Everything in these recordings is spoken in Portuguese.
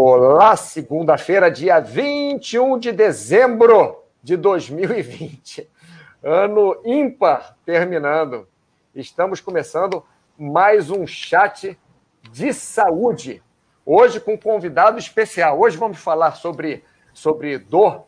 Olá, segunda-feira, dia 21 de dezembro de 2020. Ano ímpar terminando. Estamos começando mais um chat de saúde. Hoje com um convidado especial. Hoje vamos falar sobre, sobre dor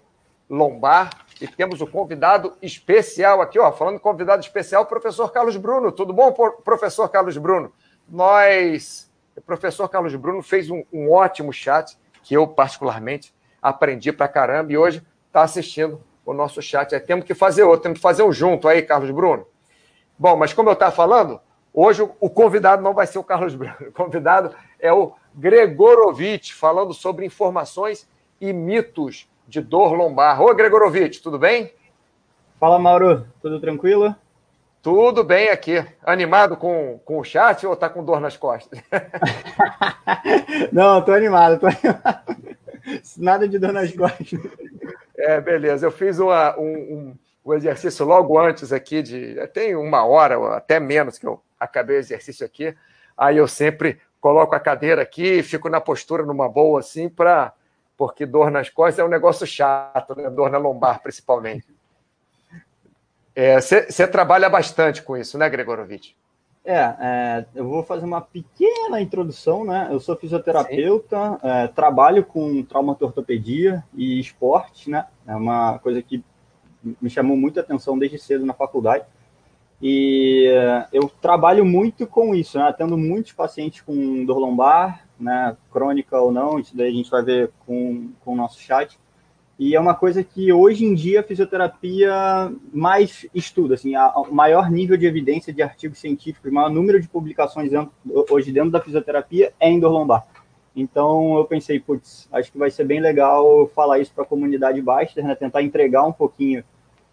lombar e temos o um convidado especial aqui, ó, falando convidado especial, professor Carlos Bruno. Tudo bom, professor Carlos Bruno? Nós o professor Carlos Bruno fez um, um ótimo chat, que eu particularmente aprendi pra caramba, e hoje está assistindo o nosso chat. Aí temos que fazer outro, temos que fazer um junto aí, Carlos Bruno. Bom, mas como eu estava falando, hoje o convidado não vai ser o Carlos Bruno, o convidado é o Gregorovitch, falando sobre informações e mitos de dor lombar. Ô, Gregorovitch, tudo bem? Fala, Mauro, tudo tranquilo? Tudo bem aqui. Animado com, com o chat ou tá com dor nas costas? Não, tô animado, tô animado. Nada de dor nas costas. É, beleza. Eu fiz uma, um, um, um, exercício logo antes aqui de. Tem uma hora, até menos, que eu acabei o exercício aqui. Aí eu sempre coloco a cadeira aqui, fico na postura numa boa, assim, para. Porque dor nas costas é um negócio chato, né? Dor na lombar, principalmente. Você é, trabalha bastante com isso, né, Gregorovitch? É, é, eu vou fazer uma pequena introdução, né? Eu sou fisioterapeuta, é, trabalho com traumatortopedia e esporte, né? É uma coisa que me chamou muita atenção desde cedo na faculdade. E eu trabalho muito com isso, né? Tendo muitos pacientes com dor lombar, né? Crônica ou não, isso daí a gente vai ver com, com o nosso chat. E é uma coisa que hoje em dia a fisioterapia mais estuda, assim, o maior nível de evidência de artigos científicos, o maior número de publicações dentro, hoje dentro da fisioterapia é em dor lombar. Então eu pensei, putz, acho que vai ser bem legal falar isso para a comunidade Baster, né? tentar entregar um pouquinho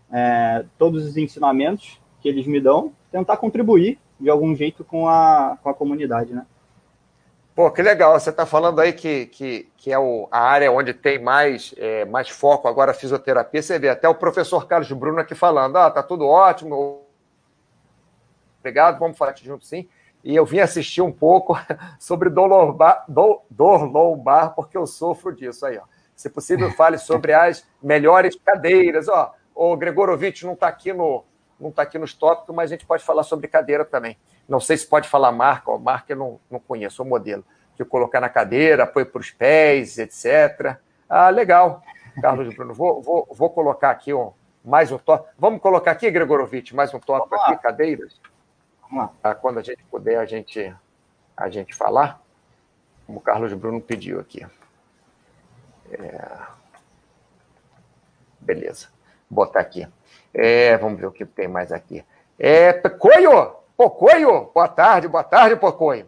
é, todos os ensinamentos que eles me dão, tentar contribuir de algum jeito com a, com a comunidade, né? Pô, que legal. Você está falando aí que, que, que é o, a área onde tem mais, é, mais foco agora a fisioterapia. Você vê até o professor Carlos Bruno aqui falando: ah, tá tudo ótimo. Obrigado, vamos falar junto sim. E eu vim assistir um pouco sobre dor lombar, dor, dor lombar, porque eu sofro disso aí, ó. Se possível, fale sobre as melhores cadeiras. Ó, o Gregorovitch não está aqui no, não está aqui nos tópicos, mas a gente pode falar sobre cadeira também. Não sei se pode falar marca, ó, marca eu não, não conheço, o modelo. Que colocar na cadeira, apoio para os pés, etc. Ah, legal, Carlos Bruno. Vou, vou, vou colocar aqui um, mais um tópico. Vamos colocar aqui, Gregorovitch, mais um tópico aqui, cadeiras. Vamos lá. Ah, quando a gente puder, a gente, a gente falar, como o Carlos Bruno pediu aqui. É... Beleza. Vou botar aqui. É, vamos ver o que tem mais aqui. É, Coio! Pocoio, boa tarde, boa tarde, Pocoio.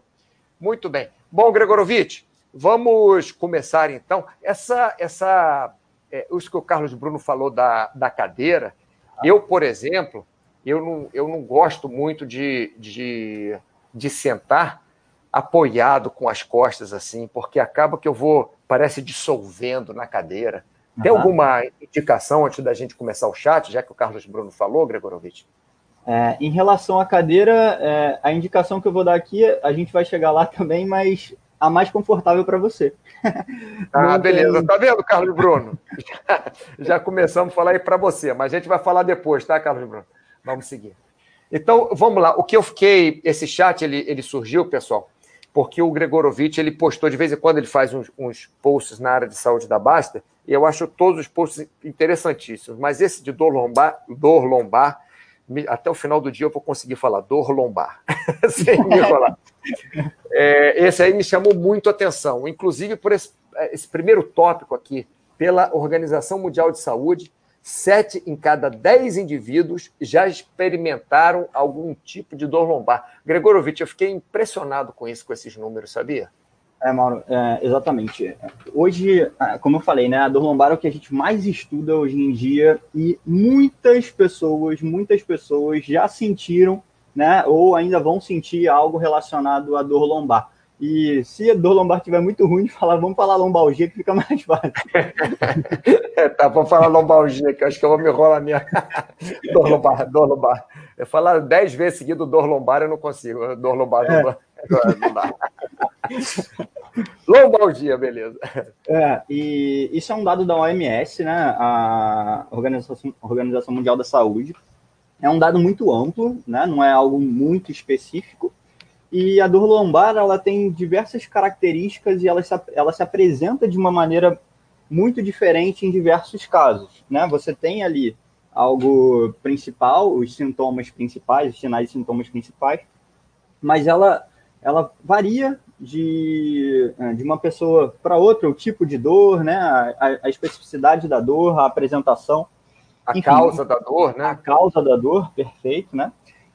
Muito bem. Bom, Gregorovitch, vamos começar então. Essa, essa, é, isso que o Carlos Bruno falou da, da cadeira, eu, por exemplo, eu não, eu não gosto muito de, de, de sentar apoiado com as costas assim, porque acaba que eu vou, parece dissolvendo na cadeira. Tem alguma indicação antes da gente começar o chat, já que o Carlos Bruno falou, Gregorovitch? É, em relação à cadeira, é, a indicação que eu vou dar aqui, a gente vai chegar lá também, mas a mais confortável para você. Ah, beleza. Tá vendo, Carlos Bruno? Já, já começamos a falar aí para você, mas a gente vai falar depois, tá, Carlos Bruno? Vamos seguir. Então, vamos lá. O que eu fiquei. Esse chat ele, ele surgiu, pessoal, porque o Gregorovitch ele postou de vez em quando ele faz uns, uns posts na área de saúde da Basta, e eu acho todos os posts interessantíssimos. Mas esse de dor lombar, dor lombar até o final do dia eu vou conseguir falar dor lombar, sem me falar. É, esse aí me chamou muito a atenção, inclusive por esse, é, esse, primeiro tópico aqui, pela Organização Mundial de Saúde, sete em cada dez indivíduos já experimentaram algum tipo de dor lombar. Gregorovitch, eu fiquei impressionado com isso, com esses números, sabia? É, Mauro, é, exatamente. Hoje, é, como eu falei, né, a dor lombar é o que a gente mais estuda hoje em dia e muitas pessoas, muitas pessoas já sentiram, né, ou ainda vão sentir algo relacionado à dor lombar. E se a dor lombar estiver muito ruim, falar, vamos falar lombalgia que fica mais fácil. é, tá, vamos falar lombalgia, que eu acho que eu vou me enrolar minha dor lombar, dor lombar. Eu falar dez vezes seguido dor lombar, eu não consigo. Dor lombar, é. não, não dá. Lombalgia, beleza. É, e isso é um dado da OMS, né? A Organização, Organização Mundial da Saúde. É um dado muito amplo, né? Não é algo muito específico. E a dor lombar, ela tem diversas características e ela se, ela se apresenta de uma maneira muito diferente em diversos casos, né? Você tem ali algo principal, os sintomas principais, os sinais e sintomas principais, mas ela, ela varia de, é, de uma pessoa para outra, o tipo de dor, né? A, a, especificidade da dor, a apresentação. A Enfim, causa da dor, né? A causa da dor, perfeito, né?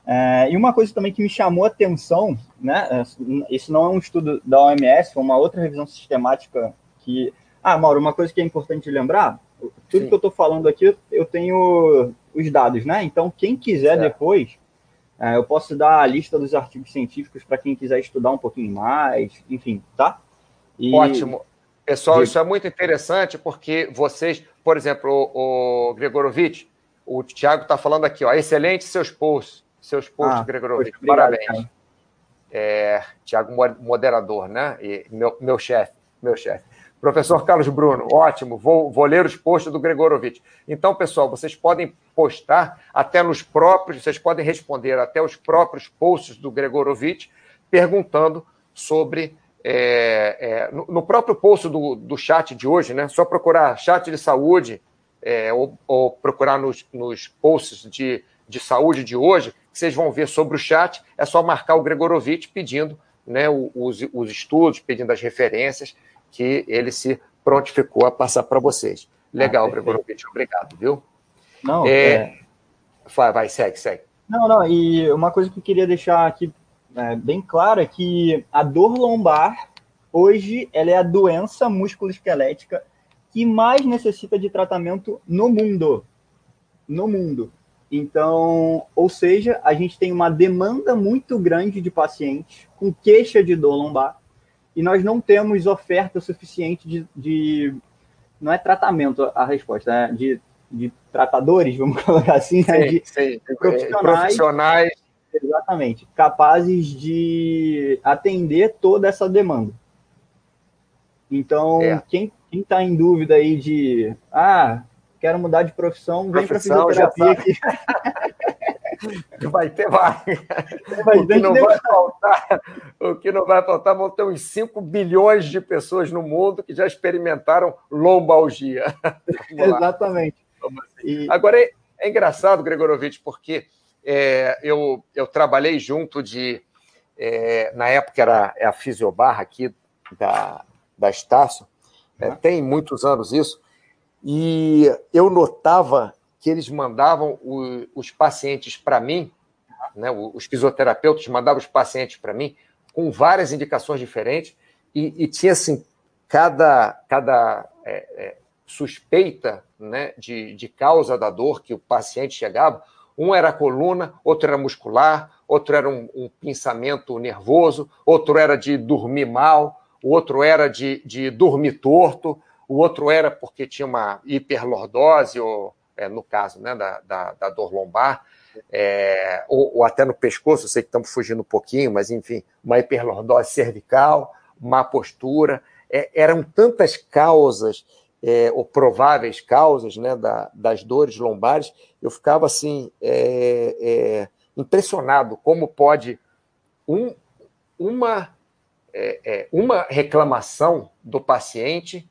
É, e uma coisa também que me chamou a atenção, né? É, isso não é um estudo da OMS, foi uma outra revisão sistemática que. Ah, Mauro, uma coisa que é importante lembrar: tudo Sim. que eu estou falando aqui, eu tenho os dados, né? Então, quem quiser certo. depois, eu posso dar a lista dos artigos científicos para quem quiser estudar um pouquinho mais, enfim, tá? E... Ótimo. Pessoal, isso é muito interessante porque vocês, por exemplo, o, o Gregorovitch, o Thiago está falando aqui, ó, excelente seus posts, seus posts, ah, Gregorovitch, parabéns. É, Tiago, moderador, né? E meu chefe, meu chefe. Professor Carlos Bruno, ótimo, vou, ler os posts do Gregorovitch. Então, pessoal, vocês podem postar até nos próprios, vocês podem responder até os próprios posts do Gregorovitch, perguntando sobre. É, é, no, no, próprio post do, do chat de hoje, né? Só procurar chat de saúde é, ou, ou, procurar nos, nos posts de, de saúde de hoje, que vocês vão ver sobre o chat. É só marcar o Gregorovitch pedindo né, os, os estudos, pedindo as referências que ele se prontificou a passar para vocês. Legal, ah, Gregorovitch, obrigado, viu? Não, é... é... Vai, vai, segue, segue. Não, não, e uma coisa que eu queria deixar aqui é, bem clara é que a dor lombar, hoje, ela é a doença musculoesquelética que mais necessita de tratamento no mundo. No mundo. Então, ou seja, a gente tem uma demanda muito grande de pacientes com queixa de dor lombar e nós não temos oferta suficiente de, de não é tratamento a resposta, né? de, de tratadores, vamos colocar assim, né? de, de profissionais, profissionais, exatamente, capazes de atender toda essa demanda. Então, é. quem está em dúvida aí de, ah, quero mudar de profissão, vem para fisioterapia aqui. Vai ter vai. O que não vai faltar, o que não vai faltar vão ter uns 5 bilhões de pessoas no mundo que já experimentaram lombalgia. Exatamente. E... Agora é, é, engraçado, Gregorovitch, porque é, eu, eu trabalhei junto de. É, na época era a Fisiobarra aqui da, da Estácio, é, tem muitos anos isso, e eu notava que eles mandavam o, os pacientes para mim, né, os fisioterapeutas mandavam os pacientes para mim com várias indicações diferentes e, e tinha assim cada, cada é, é, suspeita né, de, de causa da dor que o paciente chegava. Um era coluna, outro era muscular, outro era um, um pensamento nervoso, outro era de dormir mal, o outro era de, de dormir torto, o outro era porque tinha uma hiperlordose ou é, no caso né, da, da, da dor lombar, é, ou, ou, até no pescoço, eu sei que estamos fugindo um pouquinho, mas enfim, uma hiperlordose cervical, má postura. É, eram tantas causas, é, ou prováveis causas, né, da, das dores lombares, eu ficava assim, é, é, impressionado como pode um, uma, uma reclamação do paciente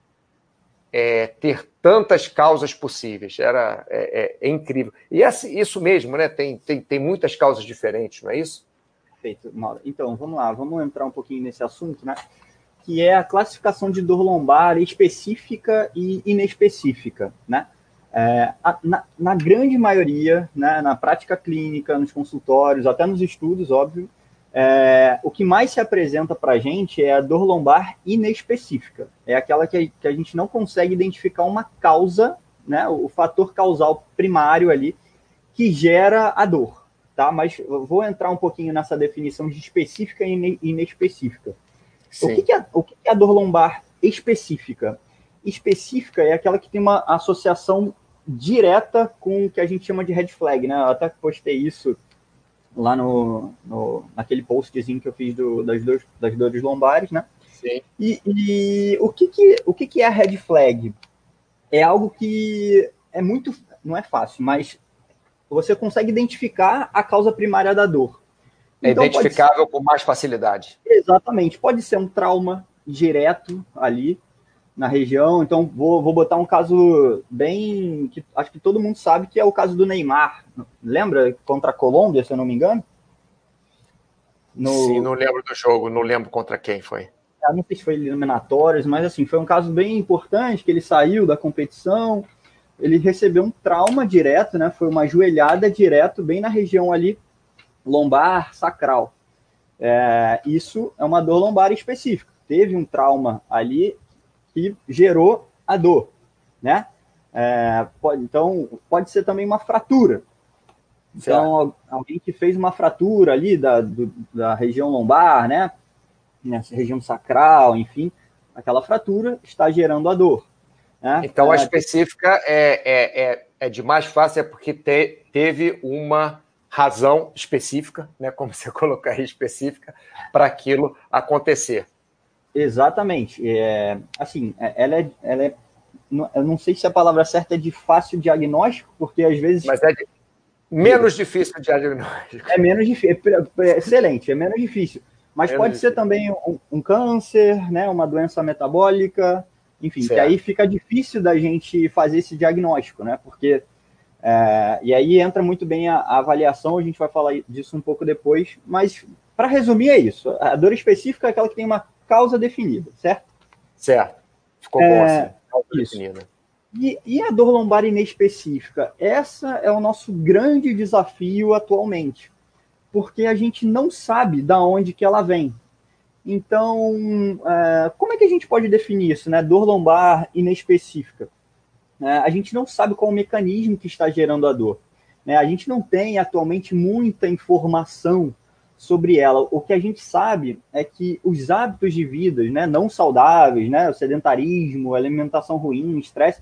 é, ter tantas causas possíveis. Era é, é, é incrível. E essa, isso mesmo, né? Tem, tem, tem muitas causas diferentes, não é isso? Perfeito, Mauro. Então, vamos lá, vamos entrar um pouquinho nesse assunto, né? Que é a classificação de dor lombar específica e inespecífica, né? É, a, na, na, grande maioria, né, na prática clínica, nos consultórios, até nos estudos, óbvio, é, o que mais se apresenta para a gente é a dor lombar inespecífica. É aquela que a, que a gente não consegue identificar uma causa, né, o fator causal primário ali, que gera a dor. Tá? Mas vou entrar um pouquinho nessa definição de específica e inespecífica. O, que, que, é, o que é a dor lombar específica? Específica é aquela que tem uma associação direta com o que a gente chama de red flag, né? Eu até postei isso lá no, no naquele postzinho que eu fiz do, das, dores, das dores lombares, né? Sim. E, e, o, que, que, o que, que é a red flag? É algo que é muito, não é fácil, mas você consegue identificar a causa primária da dor. É então, identificável ser... com mais facilidade. Exatamente. Pode ser um trauma direto ali na região. Então, vou, vou botar um caso bem. que acho que todo mundo sabe que é o caso do Neymar. Lembra? Contra a Colômbia, se eu não me engano? No... Sim, não lembro do jogo, não lembro contra quem foi. Eu ah, não sei se foi eliminatórios, mas assim, foi um caso bem importante que ele saiu da competição, ele recebeu um trauma direto, né? Foi uma joelhada direto bem na região ali lombar sacral. É, isso é uma dor lombar específica. Teve um trauma ali que gerou a dor, né? É, pode, então, pode ser também uma fratura. Então, certo. alguém que fez uma fratura ali da, do, da região lombar, né? Nessa região sacral, enfim, aquela fratura está gerando a dor. Né? Então, a é, específica é, é, é, é de mais fácil, é porque te, teve uma razão específica, né, como você colocar aí, específica, para aquilo acontecer. Exatamente. É, assim, é, ela é, ela é. Eu não sei se a palavra certa é de fácil diagnóstico, porque às vezes. Mas é de, menos difícil de diagnóstico. É menos difícil. É, é, excelente, é menos difícil. Mas menos pode difícil. ser também um, um, câncer, né, uma doença metabólica, enfim, certo. que aí fica difícil da gente fazer esse diagnóstico, né? Porque é, e aí entra muito bem a, a, avaliação, a gente vai falar disso um pouco depois, mas para resumir é isso. A dor específica é aquela que tem uma causa definida, certo? Certo. Ficou é, bom assim, causa isso. definida. E, e, a dor lombar inespecífica? Essa é o nosso grande desafio atualmente, porque a gente não sabe da onde que ela vem. Então, é, como é que a gente pode definir isso, né? Dor lombar inespecífica. É, a gente não sabe qual o mecanismo que está gerando a dor. Né? A gente não tem atualmente muita informação sobre ela. O que a gente sabe é que os hábitos de vida né, não saudáveis, né, o sedentarismo, alimentação ruim, estresse,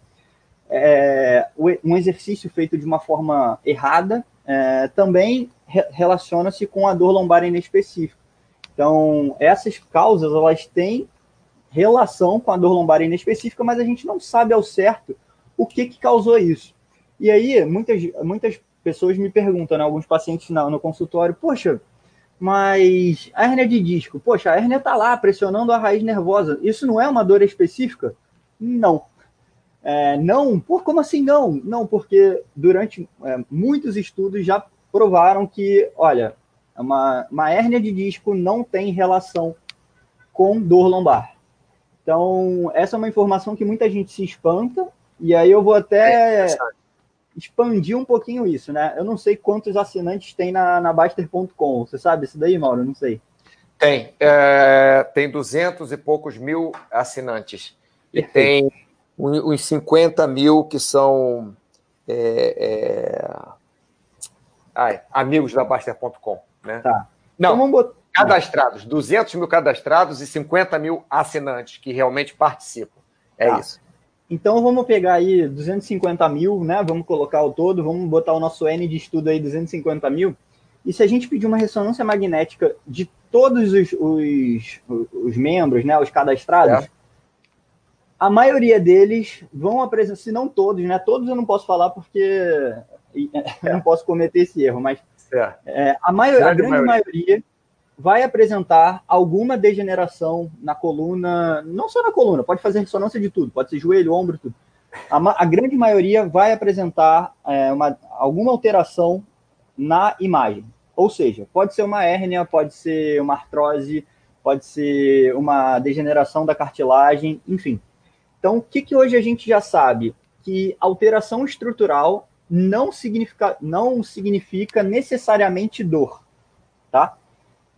é, um exercício feito de uma forma errada é, também re relaciona-se com a dor lombar inespecífica. Então, essas causas elas têm relação com a dor lombar inespecífica, mas a gente não sabe ao certo o que, que causou isso. E aí, muitas, muitas pessoas me perguntam, né, alguns pacientes no, no consultório, poxa, mas a hérnia de disco, poxa, a hérnia está lá pressionando a raiz nervosa, isso não é uma dor específica? Não. É, não, por como assim não? Não, porque durante é, muitos estudos já provaram que, olha, uma, uma hérnia de disco não tem relação com dor lombar. Então, essa é uma informação que muita gente se espanta, e aí eu vou até é expandir um pouquinho isso, né? Eu não sei quantos assinantes tem na, na Baster.com. Você sabe isso daí, Mauro? Eu não sei. Tem. É, tem duzentos e poucos mil assinantes. E tem uns 50 mil que são é, é... Ai, amigos da Baster.com. Né? Tá. Não, então botar... cadastrados. 200 mil cadastrados e 50 mil assinantes que realmente participam. É tá. isso. Então vamos pegar aí 250 mil, né? Vamos colocar o todo, vamos botar o nosso N de estudo aí 250 mil. E se a gente pedir uma ressonância magnética de todos os, os, os membros, né? Os cadastrados, é. a maioria deles vão apresentar, se não todos, né? Todos eu não posso falar porque é. eu não posso cometer esse erro, mas é. É, a, maior, a grande maioria. maioria vai apresentar alguma degeneração na coluna, não só na coluna, pode fazer ressonância de tudo, pode ser joelho, ombro, tudo. A, a grande maioria vai apresentar é, uma, alguma alteração na imagem. Ou seja, pode ser uma hérnia, pode ser uma artrose, pode ser uma degeneração da cartilagem, enfim. Então, o que, que hoje a gente já sabe? Que alteração estrutural não significa, não significa necessariamente dor, tá?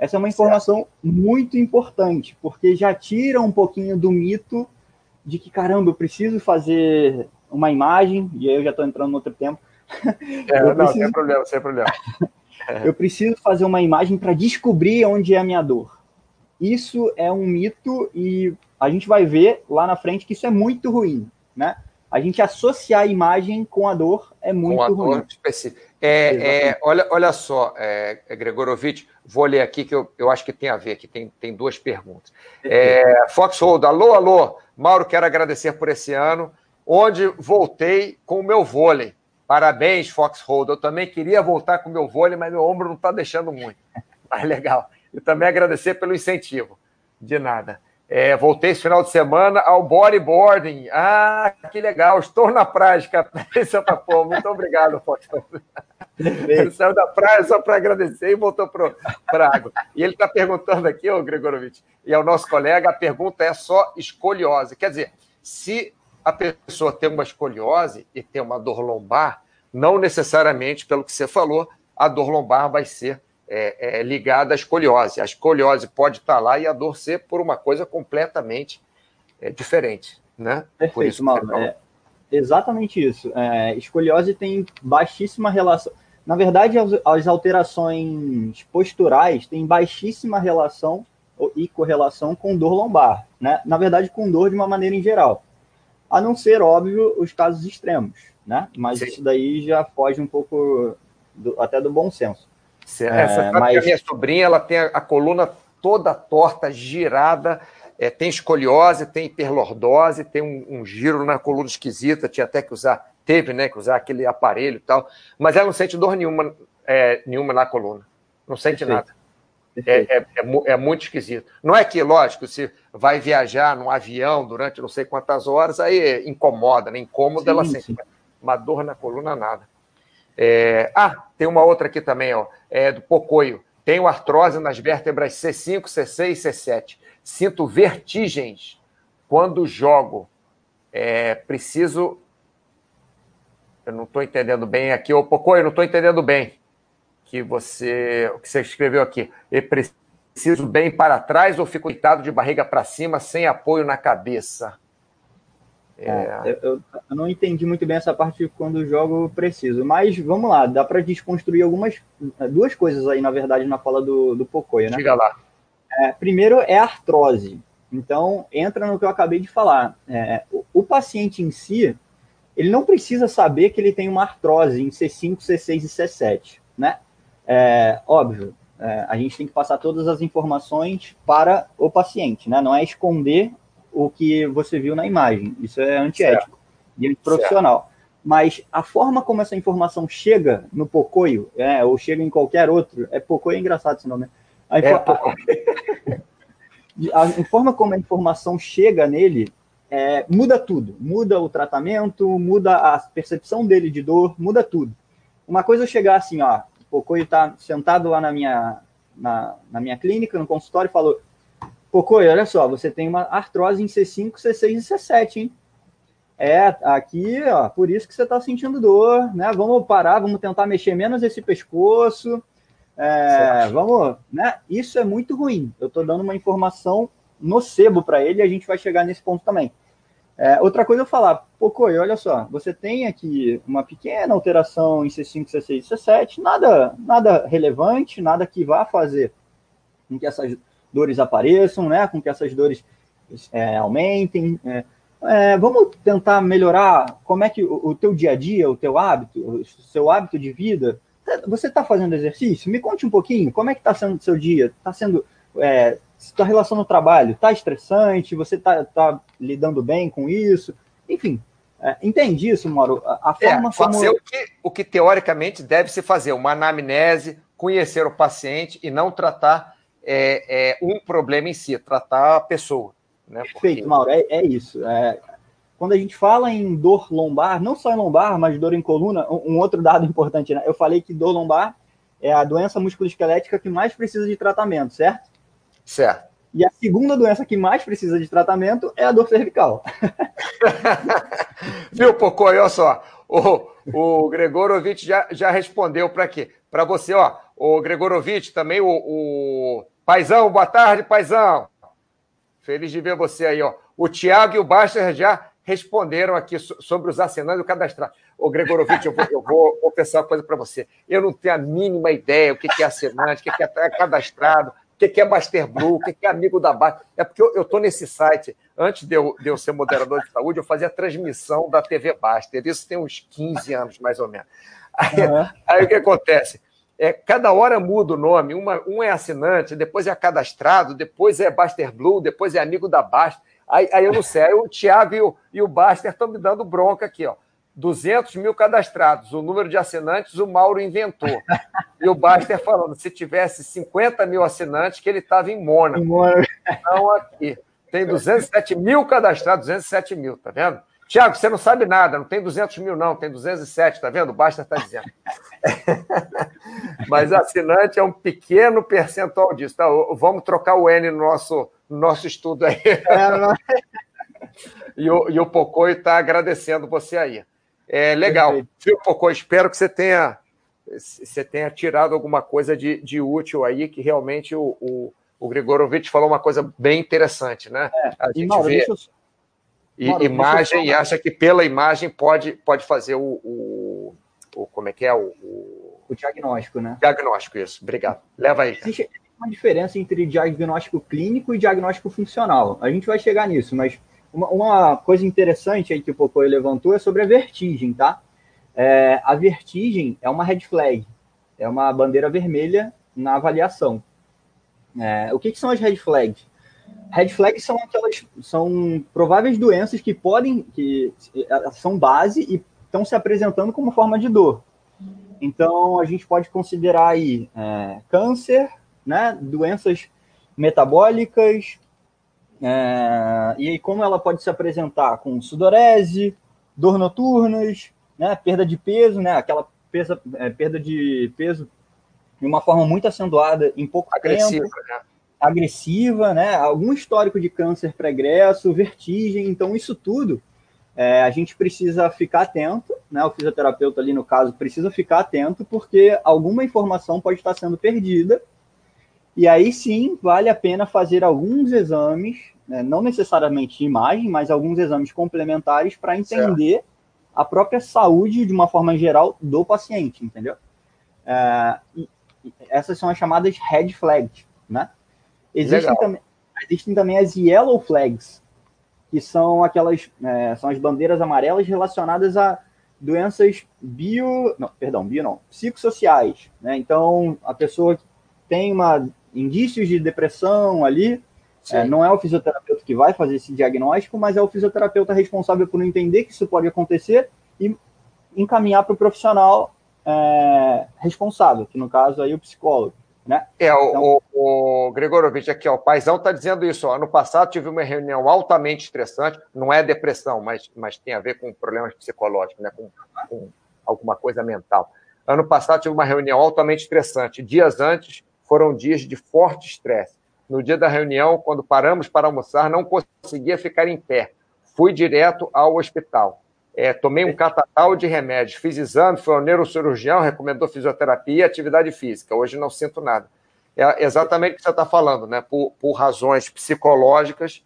Essa é uma informação muito importante, porque já tira um pouquinho do mito de que, caramba, eu preciso fazer uma imagem, e aí eu já estou entrando no outro tempo. É, não, preciso... sem problema, sem problema. eu preciso fazer uma imagem para descobrir onde é a minha dor. Isso é um mito e a gente vai ver lá na frente que isso é muito ruim, né? A gente associar a imagem com a dor é muito com a ruim. Dor É, é, olha, olha só, é, Gregorovitch, vou ler aqui que eu, eu acho que tem a ver, que tem, tem duas perguntas. É, Foxhold, alô, alô, Mauro, quero agradecer por esse ano, onde voltei com o meu vôlei. Parabéns, Foxhold. Eu também queria voltar com o meu vôlei, mas meu ombro não está deixando muito. Mas legal. E também agradecer pelo incentivo. De nada. É, voltei esse final de semana ao bodyboarding. Ah, que legal. Estou na prática. Pô, muito obrigado, Foxhold. Ele saiu da praia só para agradecer e voltou para a água. E ele está perguntando aqui, ô Gregorovitch, e ao nosso colega, a pergunta é só escoliose. Quer dizer, se a pessoa tem uma escoliose e tem uma dor lombar, não necessariamente, pelo que você falou, a dor lombar vai ser é, é, ligada à escoliose. A escoliose pode estar lá e a dor ser por uma coisa completamente é, diferente. Né? Perfeito, por isso, Mauro. É, exatamente isso. É, escoliose tem baixíssima relação. Na verdade, as, as alterações posturais têm baixíssima relação e correlação com dor lombar. Né? Na verdade, com dor de uma maneira em geral a não ser, óbvio, os casos extremos, né? Mas Sim. isso daí já foge um pouco do, até do bom senso. Essa é, mas... a minha sobrinha ela tem a, a coluna toda torta, girada, é, tem escoliose, tem hiperlordose, tem um, um, giro na coluna esquisita, tinha até que usar, teve né, que usar aquele aparelho e tal, mas ela não sente dor nenhuma, é, nenhuma na coluna, não sente Perfeito. nada. É, é, é, é, muito esquisito. Não é que, lógico, se vai viajar num avião durante não sei quantas horas, aí incomoda, né? Incômoda ela sente. Uma dor na coluna, nada. É... Ah, tem uma outra aqui também, ó, é do Pocoio. Tenho artrose nas vértebras C5, C6 e C7. Sinto vertigens quando jogo. É, preciso. Eu não estou entendendo bem aqui. Ô, Pocoio, não estou entendendo bem que você, o que você escreveu aqui. Preciso bem para trás ou fico deitado de barriga para cima sem apoio na cabeça? É... É, eu, eu, não entendi muito bem essa parte quando o jogo preciso, mas vamos lá, dá para desconstruir algumas duas coisas aí, na verdade, na fala do, do Pocoyo, né? Diga lá. É, primeiro é artrose. Então, entra no que eu acabei de falar. É, o, o, paciente em si, ele não precisa saber que ele tem uma artrose em C5, C6 e C7, né? É, óbvio, é, a gente tem que passar todas as informações para o paciente, né? Não é esconder o que você viu na imagem. Isso é antiético e antiprofissional. Certo. Mas a forma como essa informação chega no Pocoyo, é, ou chega em qualquer outro, é Pocoyo é engraçado esse nome, né? A, é, a, a, forma como a informação chega nele é, muda tudo. Muda o tratamento, muda a percepção dele de dor, muda tudo. Uma coisa é chegar assim, ó, o Pocoyo está sentado lá na minha, na, na minha clínica, no consultório, e falou: Pocoyo, olha só, você tem uma artrose em C5, C6 e C7, hein? É, aqui, ó, por isso que você está sentindo dor, né? Vamos parar, vamos tentar mexer menos esse pescoço. É, vamos, né? Isso é muito ruim. Eu estou dando uma informação nocebo para ele e a gente vai chegar nesse ponto também. É, outra coisa eu falar, pô, Coi, olha só, você tem aqui uma pequena alteração em C5, C6 e C7, nada, nada relevante, nada que vá fazer com que essas dores apareçam, né, com que essas dores é, aumentem. É, é vamos tentar melhorar como é que o, o, teu dia a dia, o teu hábito, o seu hábito de vida, você está fazendo exercício? Me conte um pouquinho, como é que está sendo o seu dia? Está sendo é, sua relação no trabalho está estressante, você está tá lidando bem com isso, enfim. É, entende isso, Mauro? A, a forma é, fazer como... o, que, o que teoricamente deve se fazer, uma anamnese, conhecer o paciente e não tratar é, é um problema em si, tratar a pessoa. Né? Perfeito, Porque... Mauro, é, é isso. É, quando a gente fala em dor lombar, não só em lombar, mas dor em coluna, um, um outro dado importante, né? Eu falei que dor lombar é a doença musculoesquelética que mais precisa de tratamento, certo? Certo. E a segunda doença que mais precisa de tratamento é a dor cervical. Viu, Pocô? Olha só. O, o Gregorovitch já, já respondeu para quê? Para você, ó. O Gregorovitch também, o, o Paizão, boa tarde, Paizão. Feliz de ver você aí, ó. O Tiago e o Baster já responderam aqui sobre os assinantes do cadastrar. Ô, Gregorovitch, eu vou, eu vou confessar uma coisa para você. Eu não tenho a mínima ideia o que é assinante, o que é cadastrado o que é Master Blue, o que é amigo da Baster. É porque eu estou nesse site. Antes de eu, de eu ser moderador de saúde, eu fazia transmissão da TV Baster. Isso tem uns 15 anos, mais ou menos. Aí, uhum. aí o que acontece? É, cada hora muda o nome. Uma, um é assinante, depois é cadastrado, depois é Baster Blue, depois é amigo da Baster. Aí, aí eu não sei. Aí o Thiago e o, e o Baster estão me dando bronca aqui, ó. 200 mil cadastrados. O número de assinantes o Mauro inventou. E o Baster falando, se tivesse 50 mil assinantes, que ele estava em Mônaco. Então, aqui. Tem 207 mil cadastrados, 207 mil, tá vendo? Tiago, você não sabe nada, não tem 200 mil, não, tem 207, tá vendo? Basta estar tá dizendo. Mas assinante é um pequeno percentual disso. Tá? Vamos trocar o N no nosso, no nosso estudo aí. É, e, o, e o Pocoi está agradecendo você aí. É legal. Viu, Pocoi? Espero que você tenha, você tenha tirado alguma coisa de, de útil aí, que realmente o, o, o Grigorovitch falou uma coisa bem interessante, né? É, a gente Mauro, vê... Deixa eu e Mano, imagem e acha que pela imagem pode, pode fazer o, o, o como é que é o, o, o diagnóstico, né? Diagnóstico, isso. Obrigado. Leva aí. Existe uma diferença entre diagnóstico clínico e diagnóstico funcional. A gente vai chegar nisso, mas uma, uma coisa interessante aí que o Pocoyo levantou é sobre a vertigem, tá? É, a vertigem é uma red flag, é uma bandeira vermelha na avaliação. É, o que, que são as red flags? Red flags são aquelas são prováveis doenças que podem que são base e estão se apresentando como forma de dor. Então a gente pode considerar aí é, câncer, né, doenças metabólicas é, e como ela pode se apresentar com sudorese, dor noturnas, né, perda de peso, né, aquela pesa, é, perda de peso de uma forma muito acentuada em pouco Agressiva, tempo. Né? Agressiva, né? Algum histórico de câncer pregresso, vertigem, então isso tudo é, a gente precisa ficar atento, né? O fisioterapeuta ali no caso precisa ficar atento porque alguma informação pode estar sendo perdida e aí sim vale a pena fazer alguns exames, né? não necessariamente imagem, mas alguns exames complementares para entender certo. a própria saúde de uma forma geral do paciente, entendeu? É, essas são as chamadas red flags, né? Existem também, existem também as yellow flags, que são aquelas é, são as bandeiras amarelas relacionadas a doenças bio, não, perdão, bio não, psicossociais, né? Então a pessoa tem uma indícios de depressão ali, é, não é o fisioterapeuta que vai fazer esse diagnóstico, mas é o fisioterapeuta responsável por entender que isso pode acontecer e encaminhar para o profissional é, responsável, que no caso aí é o psicólogo. Né? É, então... o, o Gregorovich aqui, ó, o paizão está dizendo isso. Ó, ano passado tive uma reunião altamente estressante, não é depressão, mas, mas tem a ver com problemas psicológicos, né? com, com alguma coisa mental. Ano passado tive uma reunião altamente estressante. Dias antes foram dias de forte estresse. No dia da reunião, quando paramos para almoçar, não conseguia ficar em pé. Fui direto ao hospital. É, tomei um catatal de remédios, fiz exame, foi ao neurocirurgião, recomendou fisioterapia e atividade física. Hoje não sinto nada. É exatamente o que você está falando, né? Por, por razões psicológicas,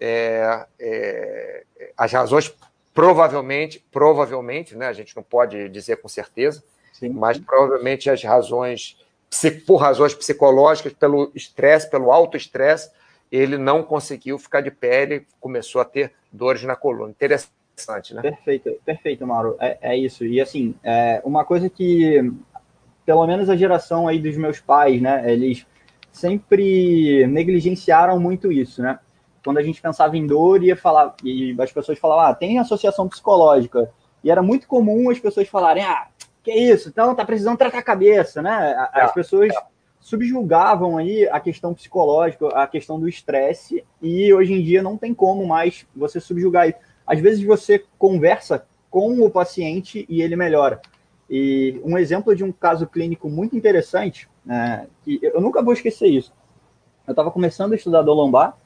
é, é, as razões provavelmente, provavelmente, né? A gente não pode dizer com certeza, Sim. mas provavelmente as razões, por razões psicológicas, pelo estresse, pelo alto estresse, ele não conseguiu ficar de pé, ele começou a ter dores na coluna. Interessante interessante, né? Perfeito, perfeito, Mauro. É, é isso. E assim, é uma coisa que, pelo menos a geração aí dos meus pais, né? Eles sempre negligenciaram muito isso, né? Quando a gente pensava em dor, ia falar, e as pessoas falavam, ah, tem associação psicológica. E era muito comum as pessoas falarem, ah, que isso, então tá precisando tratar a cabeça, né? As é, pessoas é. subjugavam aí a questão psicológica, a questão do estresse, e hoje em dia não tem como mais você subjugar isso às vezes você conversa com o paciente e ele melhora. E um exemplo de um caso clínico muito interessante, é, que eu nunca vou esquecer isso. Eu estava começando a estudar dor lombar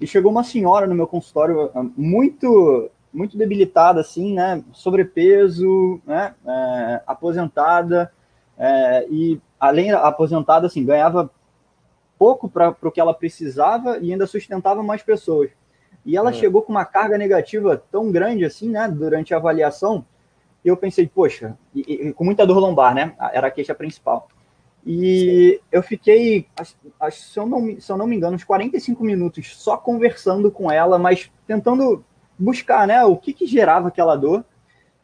e chegou uma senhora no meu consultório é, muito muito debilitada, assim, né? Sobrepeso, né? É, aposentada é, e além aposentada, assim, ganhava pouco para o que ela precisava e ainda sustentava mais pessoas. E ela é. chegou com uma carga negativa tão grande assim, né, durante a avaliação, e eu pensei, poxa, e, e, com muita dor lombar, né, era a queixa principal. E Sim. eu fiquei, se eu, não, se eu não me engano, uns 45 minutos só conversando com ela, mas tentando buscar, né, o que que gerava aquela dor.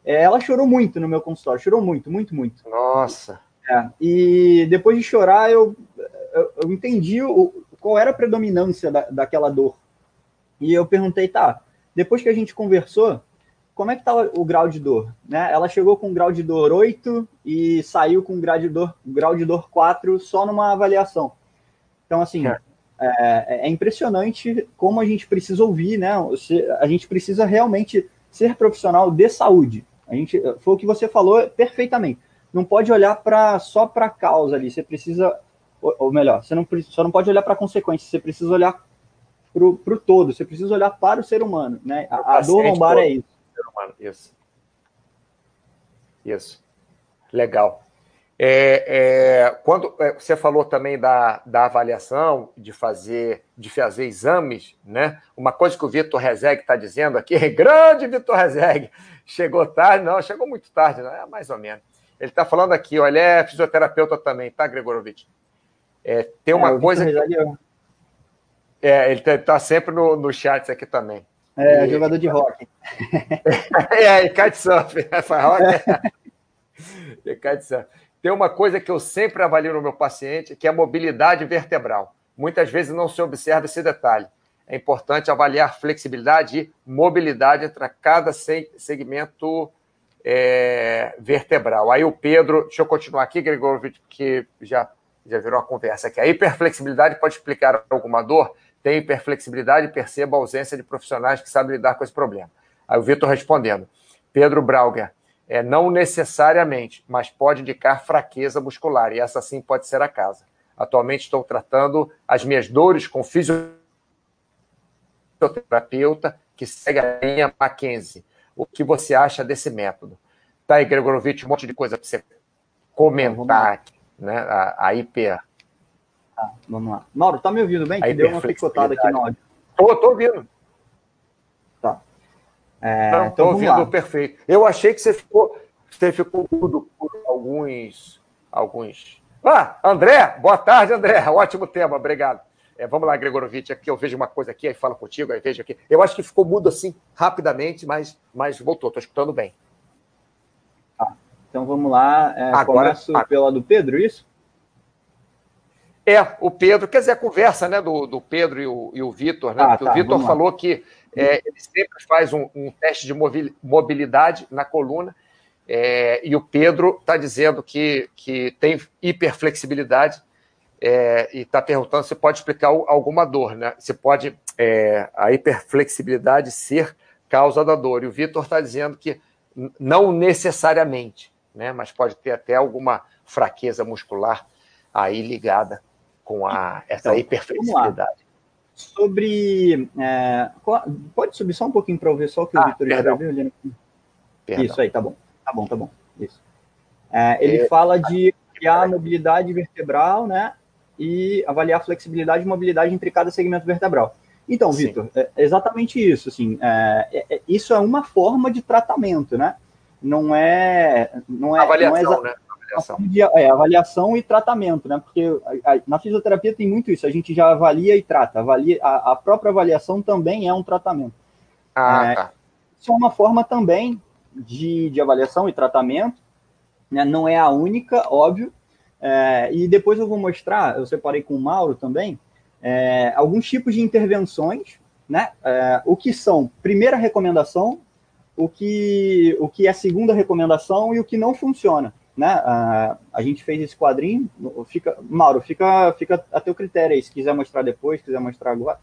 É, ela chorou muito no meu consultório, chorou muito, muito, muito. Nossa. É, e depois de chorar, eu, eu, eu entendi o, qual era a predominância da, daquela dor. E eu perguntei, tá, depois que a gente conversou, como é que tá o grau de dor? Né? Ela chegou com grau de dor 8 e saiu com grau de dor, grau de dor 4 só numa avaliação. Então, assim, é. É, é impressionante como a gente precisa ouvir, né? A gente precisa realmente ser profissional de saúde. A gente, foi o que você falou perfeitamente. Não pode olhar para só para a causa ali. Você precisa, ou melhor, você não, só não pode olhar para a consequência. Você precisa olhar para o todo. Você precisa olhar para o ser humano, né? A, a dor lombar é isso. Isso. Isso. Legal. É, é, quando é, você falou também da, da avaliação, de fazer, de fazer exames, né? Uma coisa que o Vitor Rezeg está dizendo aqui, grande Vitor Rezeg, chegou tarde, não, chegou muito tarde, não, é mais ou menos. Ele está falando aqui, olha, é fisioterapeuta também, tá, Gregorovitch? É, tem uma é, coisa. Que... É, ele está tá sempre no, no chat aqui também. É, e... jogador de rock. é, e kitesurf. Faz rock. É. e kitesurf. Tem uma coisa que eu sempre avalio no meu paciente, que é a mobilidade vertebral. Muitas vezes não se observa esse detalhe. É importante avaliar flexibilidade e mobilidade entre cada segmento é, vertebral. Aí o Pedro, deixa eu continuar aqui, Gregorovich, que já, já virou a conversa aqui. A hiperflexibilidade pode explicar alguma dor? Tem hiperflexibilidade e perceba a ausência de profissionais que sabem lidar com esse problema. Aí o Vitor respondendo. Pedro Brauger, é, não necessariamente, mas pode indicar fraqueza muscular, e essa sim pode ser a causa. Atualmente estou tratando as minhas dores com fisioterapeuta que segue a linha Mackenzie. O que você acha desse método? Tá aí, Gregorovitch, um monte de coisa para você comentar aqui, né? A, a hiper. Tá, vamos lá. Mauro, tá me ouvindo bem? Que deu uma picotada aqui no áudio. Tô, tô ouvindo. É, não, estou ouvindo lá. perfeito. Eu achei que você ficou, você ficou por alguns, alguns. Ah, André, boa tarde, André. Ótimo tema, obrigado. É, vamos lá, Gregorovitch, aqui eu vejo uma coisa aqui, aí falo contigo, aí vejo aqui. Eu acho que ficou mudo assim rapidamente, mas, mas voltou, estou escutando bem. Ah, então vamos lá. É, Agora, começo a... pela do Pedro, isso? É, o Pedro, quer dizer, a conversa né, do, do Pedro e o, e o Vitor, né? Ah, tá, o Vitor falou que é, ele sempre faz um, um, teste de mobilidade na coluna, é, e o Pedro está dizendo que, que tem hiperflexibilidade é, e está perguntando se pode explicar alguma dor, né? Se pode é, a hiperflexibilidade ser causa da dor. E o Vitor está dizendo que não necessariamente, né? Mas pode ter até alguma fraqueza muscular aí ligada com a, essa então, hiperflexibilidade sobre. É, pode subir só um pouquinho para eu ver só o que ah, o Vitor escreveu? Isso aí, tá bom. Tá bom, tá bom. Isso. É, ele é, fala de avaliar a mobilidade vertebral, né? E avaliar a flexibilidade e mobilidade entre cada segmento vertebral. Então, Vitor, é exatamente isso. Assim, é, é, é, isso é uma forma de tratamento, né? Não é. Não é avaliação, não é né? Avaliação. De, é, avaliação e tratamento, né? Porque a, a, na fisioterapia tem muito isso, a gente já avalia e trata. Avalia, a, a própria avaliação também é um tratamento. Ah, é, tá. Isso é uma forma também de, de avaliação e tratamento, né? não é a única, óbvio. É, e depois eu vou mostrar, eu separei com o Mauro também, é, alguns tipos de intervenções, né? É, o que são primeira recomendação, o que, o que é segunda recomendação e o que não funciona né? A, a gente fez esse quadrinho, fica, Mauro, fica, fica a teu critério aí, se quiser mostrar depois, se quiser mostrar agora.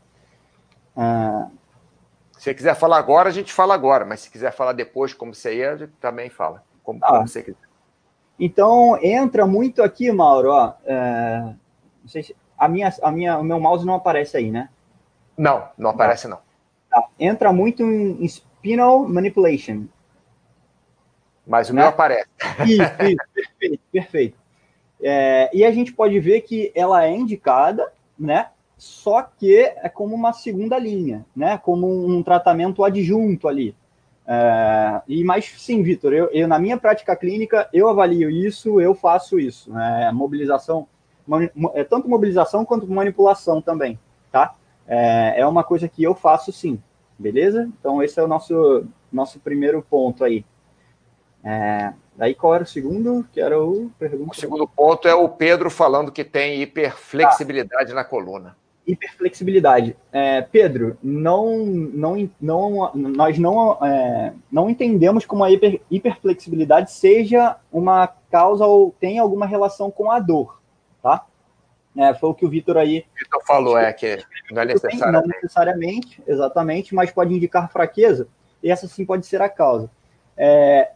Ah, se você quiser falar agora, a gente fala agora, mas se quiser falar depois, como você ia, a gente também fala, como, ah, como você quiser. Então, entra muito aqui, Mauro, ó, é, não sei se, a minha, a minha, o meu mouse não aparece aí, né? Não, não aparece não. Tá. Entra muito em, em spinal manipulation, mas o meu aparece. Isso, isso, perfeito, perfeito. É, e a gente pode ver que ela é indicada, né? Só que é como uma segunda linha, né? Como um tratamento adjunto ali. É, e mais sim, Vitor, eu, eu, na minha prática clínica eu avalio isso, eu faço isso, né? Mobilização, é tanto mobilização quanto manipulação também, tá? É, é uma coisa que eu faço sim, beleza? Então esse é o nosso nosso primeiro ponto aí. É, daí qual era o segundo? Que era o pergunta. O segundo ponto é o Pedro falando que tem hiperflexibilidade ah. na coluna. Hiperflexibilidade. É, Pedro, não, não, não, nós não, é, não entendemos como a hiper, hiperflexibilidade seja uma causa ou tem alguma relação com a dor, tá? É, foi o que o Vitor aí. Vitor falou, é que não é necessariamente. Não necessariamente, exatamente, mas pode indicar fraqueza, e essa sim pode ser a causa. É,